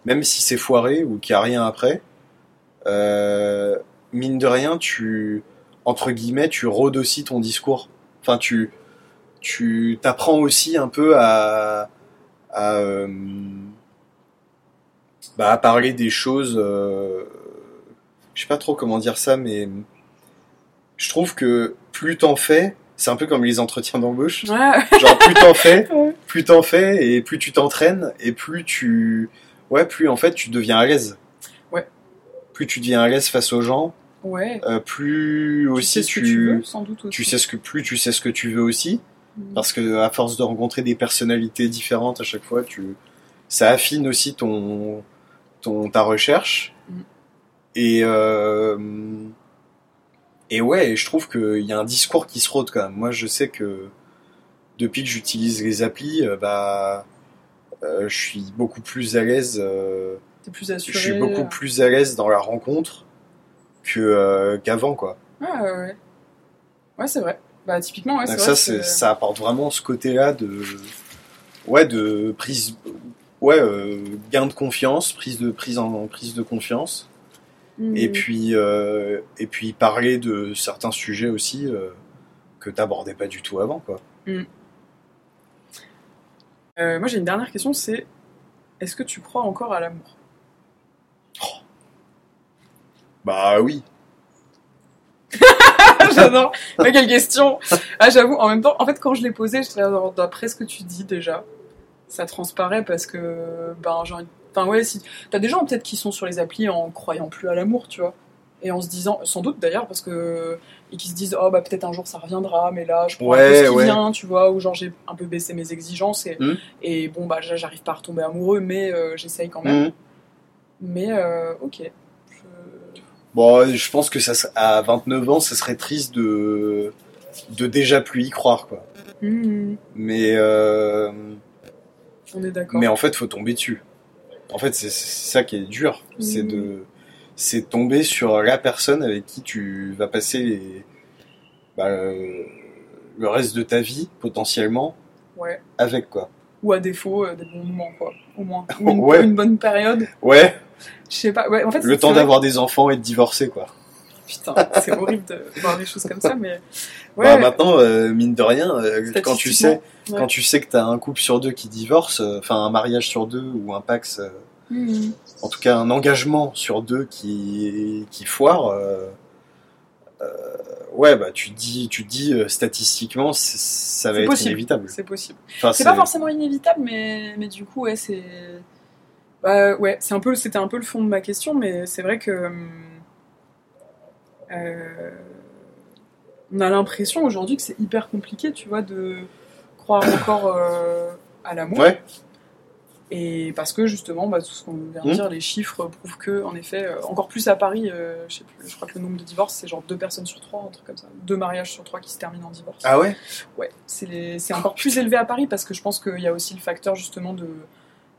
Speaker 2: même si c'est foiré ou qu'il n'y a rien après, euh, mine de rien, tu, entre guillemets, tu rôdes aussi ton discours. Enfin, tu, tu t'apprends aussi un peu à, à, euh, bah, à parler des choses. Euh, je sais pas trop comment dire ça, mais je trouve que plus t'en fais, c'est un peu comme les entretiens d'embauche. Genre plus t'en fais, [LAUGHS] plus t'en fais et plus tu t'entraînes et plus tu Ouais, plus en fait tu deviens à l'aise.
Speaker 1: Ouais.
Speaker 2: Plus tu deviens à l'aise face aux gens
Speaker 1: ouais.
Speaker 2: plus aussi
Speaker 1: tu sais ce que tu veux, sans doute aussi.
Speaker 2: tu sais ce que plus tu sais ce que tu veux aussi
Speaker 1: Mm.
Speaker 2: parce que à force de rencontrer des personnalités différentes à chaque fois tu ça affine aussi ton ton ta recherche
Speaker 1: Mm.
Speaker 2: et euh, et ouais et je trouve qu'il y a un discours qui se rôde quand même moi je sais que depuis que j'utilise les applis euh, bah euh, je suis beaucoup plus à l'aise euh,
Speaker 1: plus assuré.
Speaker 2: je suis beaucoup plus à l'aise dans la rencontre que euh, qu'avant quoi
Speaker 1: Ah ouais, ouais. Ouais, c'est vrai. Bah, typiquement, ouais,
Speaker 2: Donc
Speaker 1: vrai.
Speaker 2: ça, c'est- ça apporte vraiment ce côté-là de, ouais, de prise, ouais, euh, gain de confiance, prise de prise en prise de confiance,
Speaker 1: Mm.
Speaker 2: et puis euh, et puis parler de certains sujets aussi euh, que t'abordais pas du tout avant, quoi.
Speaker 1: Euh, moi, j'ai une dernière question, c'est est-ce que tu crois encore à l'amour?
Speaker 2: Bah oui. [LAUGHS]
Speaker 1: J'adore. Mais quelle question Ah, j'avoue, en même temps, en fait, quand je l'ai posée, j'étais là, genre, d'après ce que tu dis déjà, ça transparaît parce que, ben, j'ai envie- Enfin, ouais, si. T'as des gens peut-être qui sont sur les applis en croyant plus à l'amour, tu vois. Et en se disant, sans doute d'ailleurs, parce que. Et qui se disent, oh, bah, peut-être un jour ça reviendra, mais là, je prends un peu
Speaker 2: Ouais,
Speaker 1: ce qui
Speaker 2: ouais.
Speaker 1: vient, tu vois, ou genre, j'ai un peu baissé mes exigences et,
Speaker 2: Hmm.
Speaker 1: et bon, bah, j'arrive pas à retomber amoureux, mais euh, j'essaye quand même.
Speaker 2: Mhm.
Speaker 1: Mais, euh, ok. Je-
Speaker 2: Bon, je pense que ça, à 29 ans, ça serait triste de de déjà plus y croire, quoi.
Speaker 1: Hmm,
Speaker 2: Mais euh,
Speaker 1: on est d'accord.
Speaker 2: Mais en fait, faut tomber dessus. En fait, c'est ça qui est dur. C'est de, c'est tomber sur la personne avec qui tu vas passer les, bah, le le reste de ta vie potentiellement
Speaker 1: Ouais.
Speaker 2: avec quoi.
Speaker 1: Ou à défaut, euh, des bons moments, quoi. Au moins. [LAUGHS] Ou une,
Speaker 2: Ouais.
Speaker 1: une bonne période.
Speaker 2: Ouais,
Speaker 1: Je sais pas. Ouais, en fait,
Speaker 2: le temps d'avoir des enfants et de divorcer quoi.
Speaker 1: Putain, c'est horrible de voir des choses comme ça, mais. Ouais.
Speaker 2: Bah, maintenant, euh, mine de rien, euh, quand tu sais,
Speaker 1: ouais.
Speaker 2: quand tu sais que t'as un couple sur deux qui divorce, euh, enfin un mariage sur deux ou un pax,
Speaker 1: Mhm.
Speaker 2: en tout cas un engagement sur deux qui qui foire. euh, euh, ouais, bah tu dis, tu dis euh, statistiquement, ça va être
Speaker 1: possible.
Speaker 2: inévitable.
Speaker 1: C'est possible.
Speaker 2: Enfin,
Speaker 1: C'est pas forcément inévitable, mais, mais du coup, ouais, c'est. Bah, ouais, c'est un peu, c'était un peu le fond de ma question, mais c'est vrai que. on a l'impression aujourd'hui que c'est hyper compliqué, tu vois, de croire encore à l'amour.
Speaker 2: Ouais.
Speaker 1: Et parce que justement, bah, tout ce qu'on vient de
Speaker 2: Mm.
Speaker 1: dire, les chiffres prouvent que, en effet, euh, encore plus à Paris, euh, je sais plus, je crois que le nombre de divorces, c'est genre deux personnes sur trois, un truc comme ça, deux mariages sur trois qui se terminent en divorce.
Speaker 2: Ah ouais?
Speaker 1: Ouais, c'est les- encore plus élevé à Paris parce que je pense qu'il y a aussi le facteur justement de,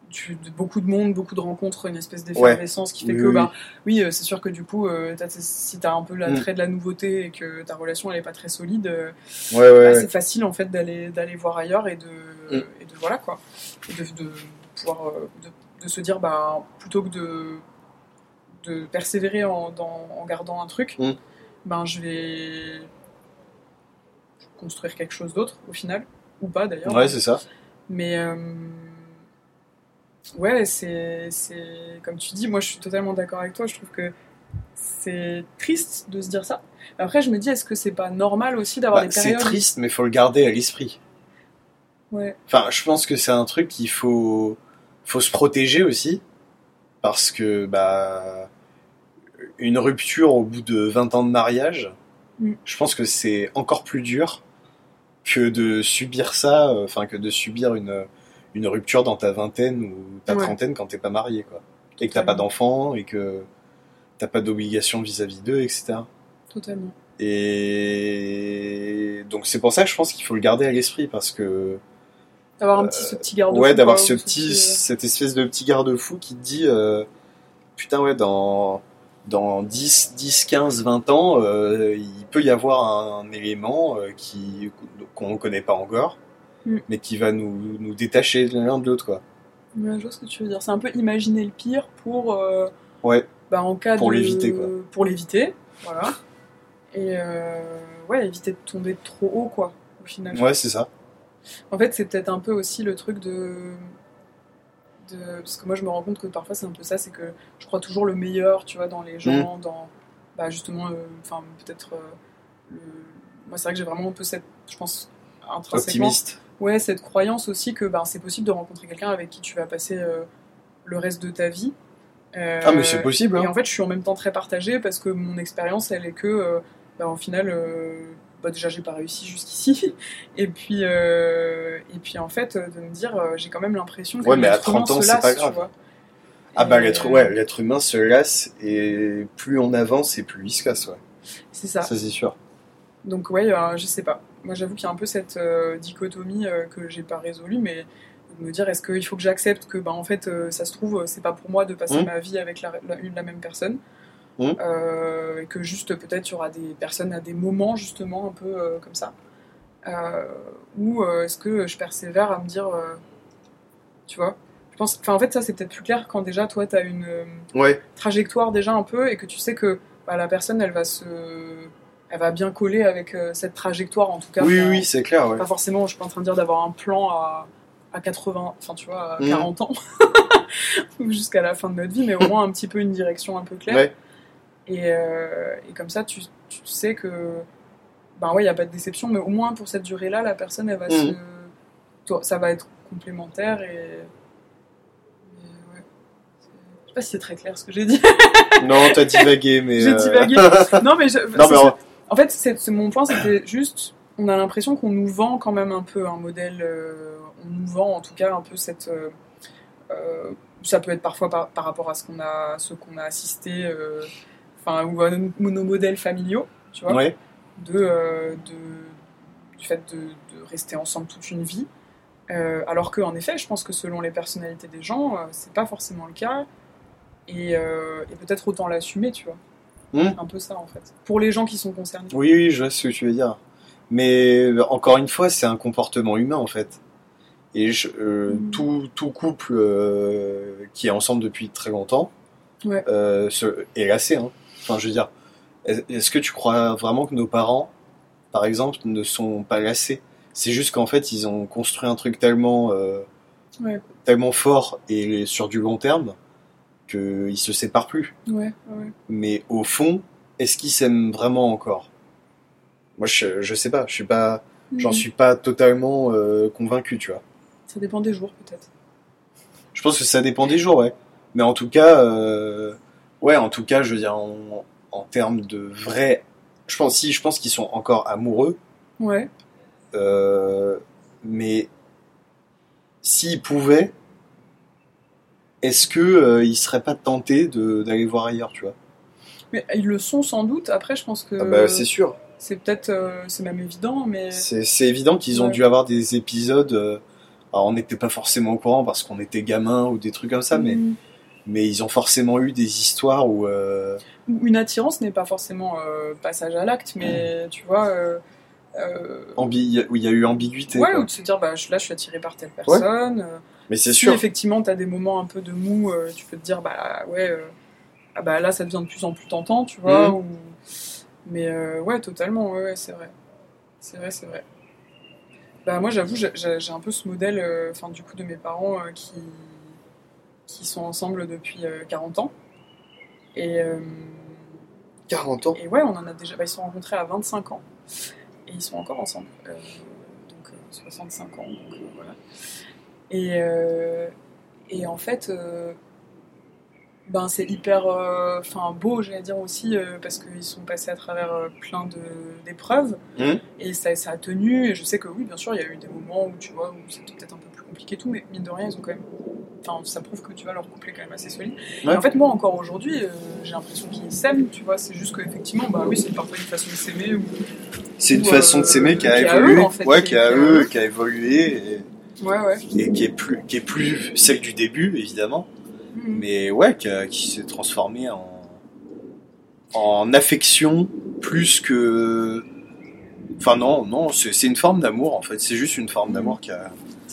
Speaker 1: du- de beaucoup de monde, beaucoup de rencontres, une espèce d'effervescence qui fait
Speaker 2: Oui,
Speaker 1: que,
Speaker 2: oui.
Speaker 1: bah, oui, euh, c'est sûr que du coup, euh, t'as- si t'as un peu l'attrait de la nouveauté et que ta relation elle est pas très solide, euh,
Speaker 2: Ouais, ouais.
Speaker 1: bah, c'est facile en fait d'aller d'aller voir ailleurs et de,
Speaker 2: Mm.
Speaker 1: et de voilà quoi, et de, de pouvoir euh, de, de se dire bah plutôt que de de persévérer en, dans- en gardant un truc,
Speaker 2: Mm.
Speaker 1: ben je vais construire quelque chose d'autre au final ou pas d'ailleurs.
Speaker 2: Ouais, c'est ça.
Speaker 1: Mais euh, ouais, c'est c'est comme tu dis, moi je suis totalement d'accord avec toi. Je trouve que c'est triste de se dire ça. Après, je me dis, est-ce que c'est pas normal aussi d'avoir
Speaker 2: Bah,
Speaker 1: des
Speaker 2: c'est
Speaker 1: périodes
Speaker 2: triste, mais faut le garder à l'esprit.
Speaker 1: Ouais.
Speaker 2: Enfin, je pense que c'est un truc qu'il faut, faut se protéger aussi, parce que bah, une rupture au bout de 20 ans de mariage,
Speaker 1: Mm.
Speaker 2: je pense que c'est encore plus dur que de subir ça, euh, enfin que de subir une, une rupture dans ta vingtaine ou ta
Speaker 1: Ouais.
Speaker 2: trentaine quand t'es pas marié, quoi, et que t'as pas d'enfants et que t'as pas d'obligation vis-à-vis d'eux, etc.
Speaker 1: Totalement.
Speaker 2: Et donc c'est pour ça que je pense qu'il faut le garder à l'esprit parce que
Speaker 1: D'avoir un petit, ce petit garde-fou.
Speaker 2: ouais d'avoir ce petit
Speaker 1: euh,
Speaker 2: cette espèce de petit garde-fou qui te dit euh, putain ouais dans dans 10 10 15 20 ans euh, il peut y avoir un, élément euh, qui qu'on ne connaît pas encore
Speaker 1: Mm.
Speaker 2: mais qui va nous nous détacher l'un de l'autre quoi.
Speaker 1: Ouais, je vois ce que tu veux dire. C'est un peu imaginer le pire pour, euh,
Speaker 2: Ouais.
Speaker 1: bah, en cas
Speaker 2: Pour
Speaker 1: de-
Speaker 2: l'éviter, quoi.
Speaker 1: Pour l'éviter, voilà. Et ouais, éviter de tomber trop haut, quoi, au final.
Speaker 2: Ouais, c'est ça.
Speaker 1: En fait, c'est peut-être un peu aussi le truc de... de... Parce que moi, je me rends compte que parfois, c'est un peu ça, c'est que je crois toujours le meilleur, tu vois, dans les gens, dans... Bah, justement, euh, enfin, peut-être... euh, le- Moi, c'est vrai que j'ai vraiment un peu cette... Je pense, intrinsèquement...
Speaker 2: Optimiste.
Speaker 1: Ouais, cette croyance aussi que ben, c'est possible de rencontrer quelqu'un avec qui tu vas passer euh, le reste de ta vie.
Speaker 2: ah, mais c'est possible. Hein.
Speaker 1: Et en fait, je suis en même temps très partagée parce que mon expérience, elle est que, bah, en final, bah, déjà, j'ai pas réussi jusqu'ici. [LAUGHS] Et puis, et puis, en fait, de me dire, j'ai quand même l'impression que
Speaker 2: ouais, mais à 30 ans, c'est pas grave. Ah bah l'être ouais, l'être humain se lasse et plus on avance et plus il se casse ouais.
Speaker 1: C'est ça.
Speaker 2: Ça c'est sûr.
Speaker 1: Donc ouais, euh, je sais pas. Moi j'avoue qu'il y a un peu cette euh, dichotomie euh, que j'ai pas résolue, mais de me dire est-ce qu'il faut que j'accepte que bah en fait ça se trouve c'est pas pour moi de passer mmh. ma vie avec la, la, même personne? Mmh. et que juste peut-être il y aura des personnes à des moments justement un peu comme ça. ou est-ce que je persévère à me dire tu vois? Enfin, en fait, ça c'est peut-être plus clair quand déjà toi tu as une
Speaker 2: euh,
Speaker 1: trajectoire déjà un peu et que tu sais que bah, la personne elle va se. Elle va bien coller avec euh, cette trajectoire en tout cas.
Speaker 2: Oui, oui, c'est clair.
Speaker 1: Pas forcément, je suis pas en train de dire d'avoir un plan à, à 80, enfin tu vois, à 40 mm. ans, [LAUGHS] jusqu'à la fin de notre vie, mais au [LAUGHS] moins un petit peu une direction un peu claire. Et, euh, et, comme ça, tu, tu, sais que, ben ouais, il n'y a pas de déception, mais au moins pour cette durée-là, la personne, elle va mm. se. Ça va être complémentaire et pas si c'est très clair ce que j'ai dit. [LAUGHS]
Speaker 2: non, t'as divagué, mais.
Speaker 1: J'ai euh, divagué. [LAUGHS] non, mais, en... fait, c'est mon point, c'était juste, on a l'impression qu'on nous vend quand même un peu un modèle. Euh, on nous vend en tout cas un peu cette. Euh, ça peut être parfois par, rapport à ce qu'on a, ce qu'on a assisté, enfin, ou à nos, modèles familiaux, tu vois. De, de, du fait de, de, rester ensemble toute une vie. alors qu'en effet, je pense que selon les personnalités des gens, c'est pas forcément le cas. Euh, et, peut-être autant l'assumer, tu vois. Hmm. Un peu ça, en fait. Pour les gens qui sont concernés.
Speaker 2: Oui, oui, je vois ce que tu veux dire. Mais encore une fois, c'est un comportement humain, en fait. Et euh, hmm. tout, tout, couple euh, qui est ensemble depuis très longtemps est lassé. Hein. Enfin, je veux dire, est-ce que tu crois vraiment que nos parents, par exemple, ne sont pas lassés? C'est juste qu'en fait, ils ont construit un truc tellement, tellement fort et sur du long terme qu'ils se séparent plus. Mais au fond, est-ce qu'ils s'aiment vraiment encore? Moi, je, je sais pas. Je suis pas, j'en suis pas totalement euh, convaincu, tu vois.
Speaker 1: Ça dépend des jours, peut-être.
Speaker 2: Je pense que ça dépend des jours, ouais. Mais en tout cas, euh, ouais, en tout cas, je veux dire, en, en termes de vrai, je pense si, je pense qu'ils sont encore amoureux.
Speaker 1: Ouais.
Speaker 2: Euh, mais s'ils pouvaient, est-ce que euh, il serait pas tenté d'aller voir ailleurs, tu vois?
Speaker 1: Mais ils le sont sans doute. Après, je pense que.
Speaker 2: Ah bah, c'est sûr.
Speaker 1: C'est peut-être, euh, c'est même évident, mais.
Speaker 2: C'est évident qu'ils ont dû avoir des épisodes. Euh, alors, on n'était pas forcément au courant parce qu'on était gamin ou des trucs comme ça, mais mm. Mais ils ont forcément eu des histoires où.
Speaker 1: Une attirance n'est pas forcément passage à l'acte, mais mm. tu vois.
Speaker 2: Ambi où il y a eu ambiguïté.
Speaker 1: Ouais, ou de se dire, bah, là, je suis attiré par telle personne.
Speaker 2: Mais c'est
Speaker 1: si
Speaker 2: sûr.
Speaker 1: effectivement tu as des moments un peu de mou, euh, tu peux te dire bah ouais, euh, ah bah là ça devient de plus en plus tentant, tu vois. Mhm. Mais euh, ouais, totalement, ouais, c'est vrai. C'est vrai, c'est vrai. Bah moi j'avoue, j'ai un peu ce modèle, enfin du coup de mes parents qui qui sont ensemble depuis 40 ans. Et
Speaker 2: 40 ans.
Speaker 1: Et ouais, on en a déjà. Bah, ils se sont rencontrés à 25 ans et ils sont encore ensemble. donc 65 ans. Donc voilà. Et, euh, et en fait, euh, ben c'est hyper euh, beau j'allais dire aussi parce qu'ils sont passés à travers plein d'épreuves mmh. et ça, ça, a tenu et je sais que oui bien sûr il y a eu des moments où tu vois où c'était peut-être un peu plus compliqué tout mais mine de rien ils ont quand même enfin ça prouve que tu vois leur couple est quand même assez solide et en fait moi encore aujourd'hui j'ai l'impression qu'ils s'aiment tu vois c'est juste qu'effectivement bah oui c'est parfois une façon de s'aimer ou
Speaker 2: c'est une façon de s'aimer qui a évolué ouais qui a, eux, qui a évolué et et qui est plus, qui est plus celle du début, évidemment. Mhm. Mais ouais, qui, s'est transformée en, en affection plus que. Enfin, non, non, c'est une forme d'amour en fait. C'est juste une forme d'amour qui a.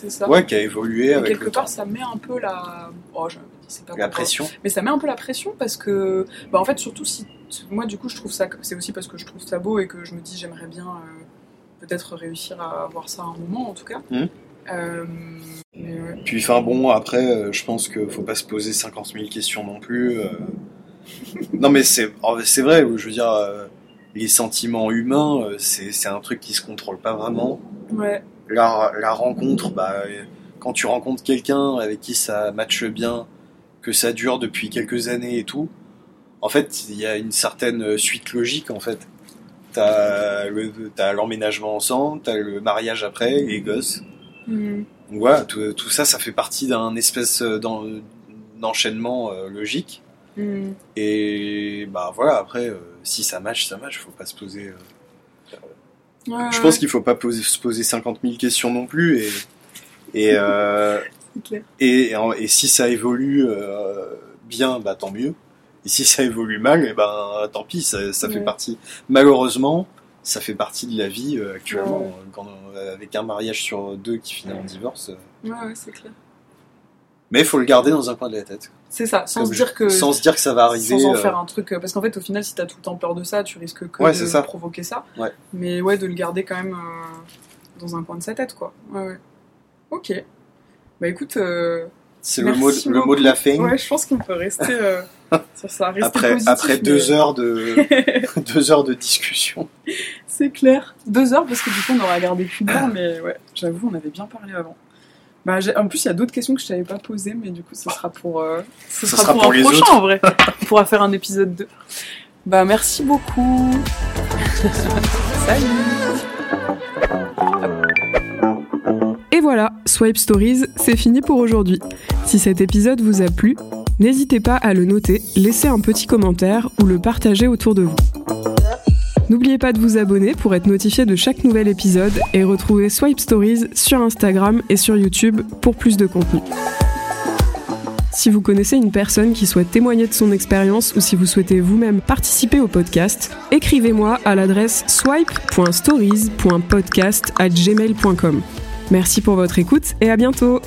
Speaker 2: Ça. Ouais, qui a évolué
Speaker 1: et
Speaker 2: avec
Speaker 1: quelque part, ça met un peu la. Oh, je...
Speaker 2: Pas la pression.
Speaker 1: Mais ça met un peu la pression parce que. Bah, en fait, surtout si. Moi, du coup, je trouve ça. C'est aussi parce que je trouve ça beau et que je me dis, j'aimerais bien euh, peut-être réussir à avoir ça à un moment, en tout cas. Mmh. Euh,
Speaker 2: Puis, enfin bon, après, euh, je pense qu'il faut pas se poser 50 000 questions non plus. Euh. [LAUGHS] non, mais c'est c'est vrai, je veux dire, les sentiments humains, c'est un truc qui se contrôle pas vraiment.
Speaker 1: Ouais.
Speaker 2: La, la rencontre, bah, quand tu rencontres quelqu'un avec qui ça matche bien, que ça dure depuis quelques années et tout, en fait, il y a une certaine suite logique en fait. T'as l'emménagement ensemble, t'as le mariage après, les gosses. Mm. Donc voilà, tout, ça, ça fait partie d'un espèce d'enchaînement euh, logique. Mm. Et bah voilà, après, euh, si ça match, ça match, faut pas se poser. Euh, je pense qu'il faut pas se poser 50 000 questions non plus. Et, et, [LAUGHS] et, et, si ça évolue bien, bah tant mieux. Et si ça évolue mal, et eh ben tant pis, ça, fait partie. Malheureusement, ça fait partie de la vie euh, actuellement. Euh, avec un mariage sur deux qui finit en divorce.
Speaker 1: Euh. Ouais, ouais, c'est clair.
Speaker 2: Mais il faut le garder dans un coin de la tête.
Speaker 1: C'est ça, sans se dire que
Speaker 2: sans se dire que ça va arriver.
Speaker 1: Sans en faire un truc, parce qu'en fait, au final, si t'as tout le temps peur de ça, tu risques que de ça. provoquer ça.
Speaker 2: Ouais.
Speaker 1: Mais ouais, de le garder quand même dans un coin de sa tête, quoi. Ouais, ouais. Ok. Bah écoute.
Speaker 2: C'est le mot, le mot de la fin.
Speaker 1: Ouais, je pense qu'on peut rester [LAUGHS] sur ça. Rester
Speaker 2: après,
Speaker 1: positif,
Speaker 2: après deux heures de [LAUGHS] deux heures de discussion.
Speaker 1: C'est clair. Deux heures parce que du coup on aurait gardé plus d'heure, [COUGHS] mais ouais, j'avoue on avait bien parlé avant. Bah, en plus, il y a d'autres questions que je t'avais pas posées, mais du coup, ce sera pour, euh, ce sera, pour, un prochain en vrai. on pourra faire un épisode 2. Bah, merci beaucoup. [LAUGHS] Salut.
Speaker 3: Et voilà, Swipe Stories, c'est fini pour aujourd'hui. Si cet épisode vous a plu, n'hésitez pas à le noter, laisser un petit commentaire ou le partager autour de vous. N'oubliez pas de vous abonner pour être notifié de chaque nouvel épisode et retrouver Swipe Stories sur Instagram et sur YouTube pour plus de contenu. Si vous connaissez une personne qui souhaite témoigner de son expérience ou si vous souhaitez vous-même participer au podcast, écrivez-moi à l'adresse swipe.stories.podcast@gmail.com. Merci pour votre écoute et à bientôt.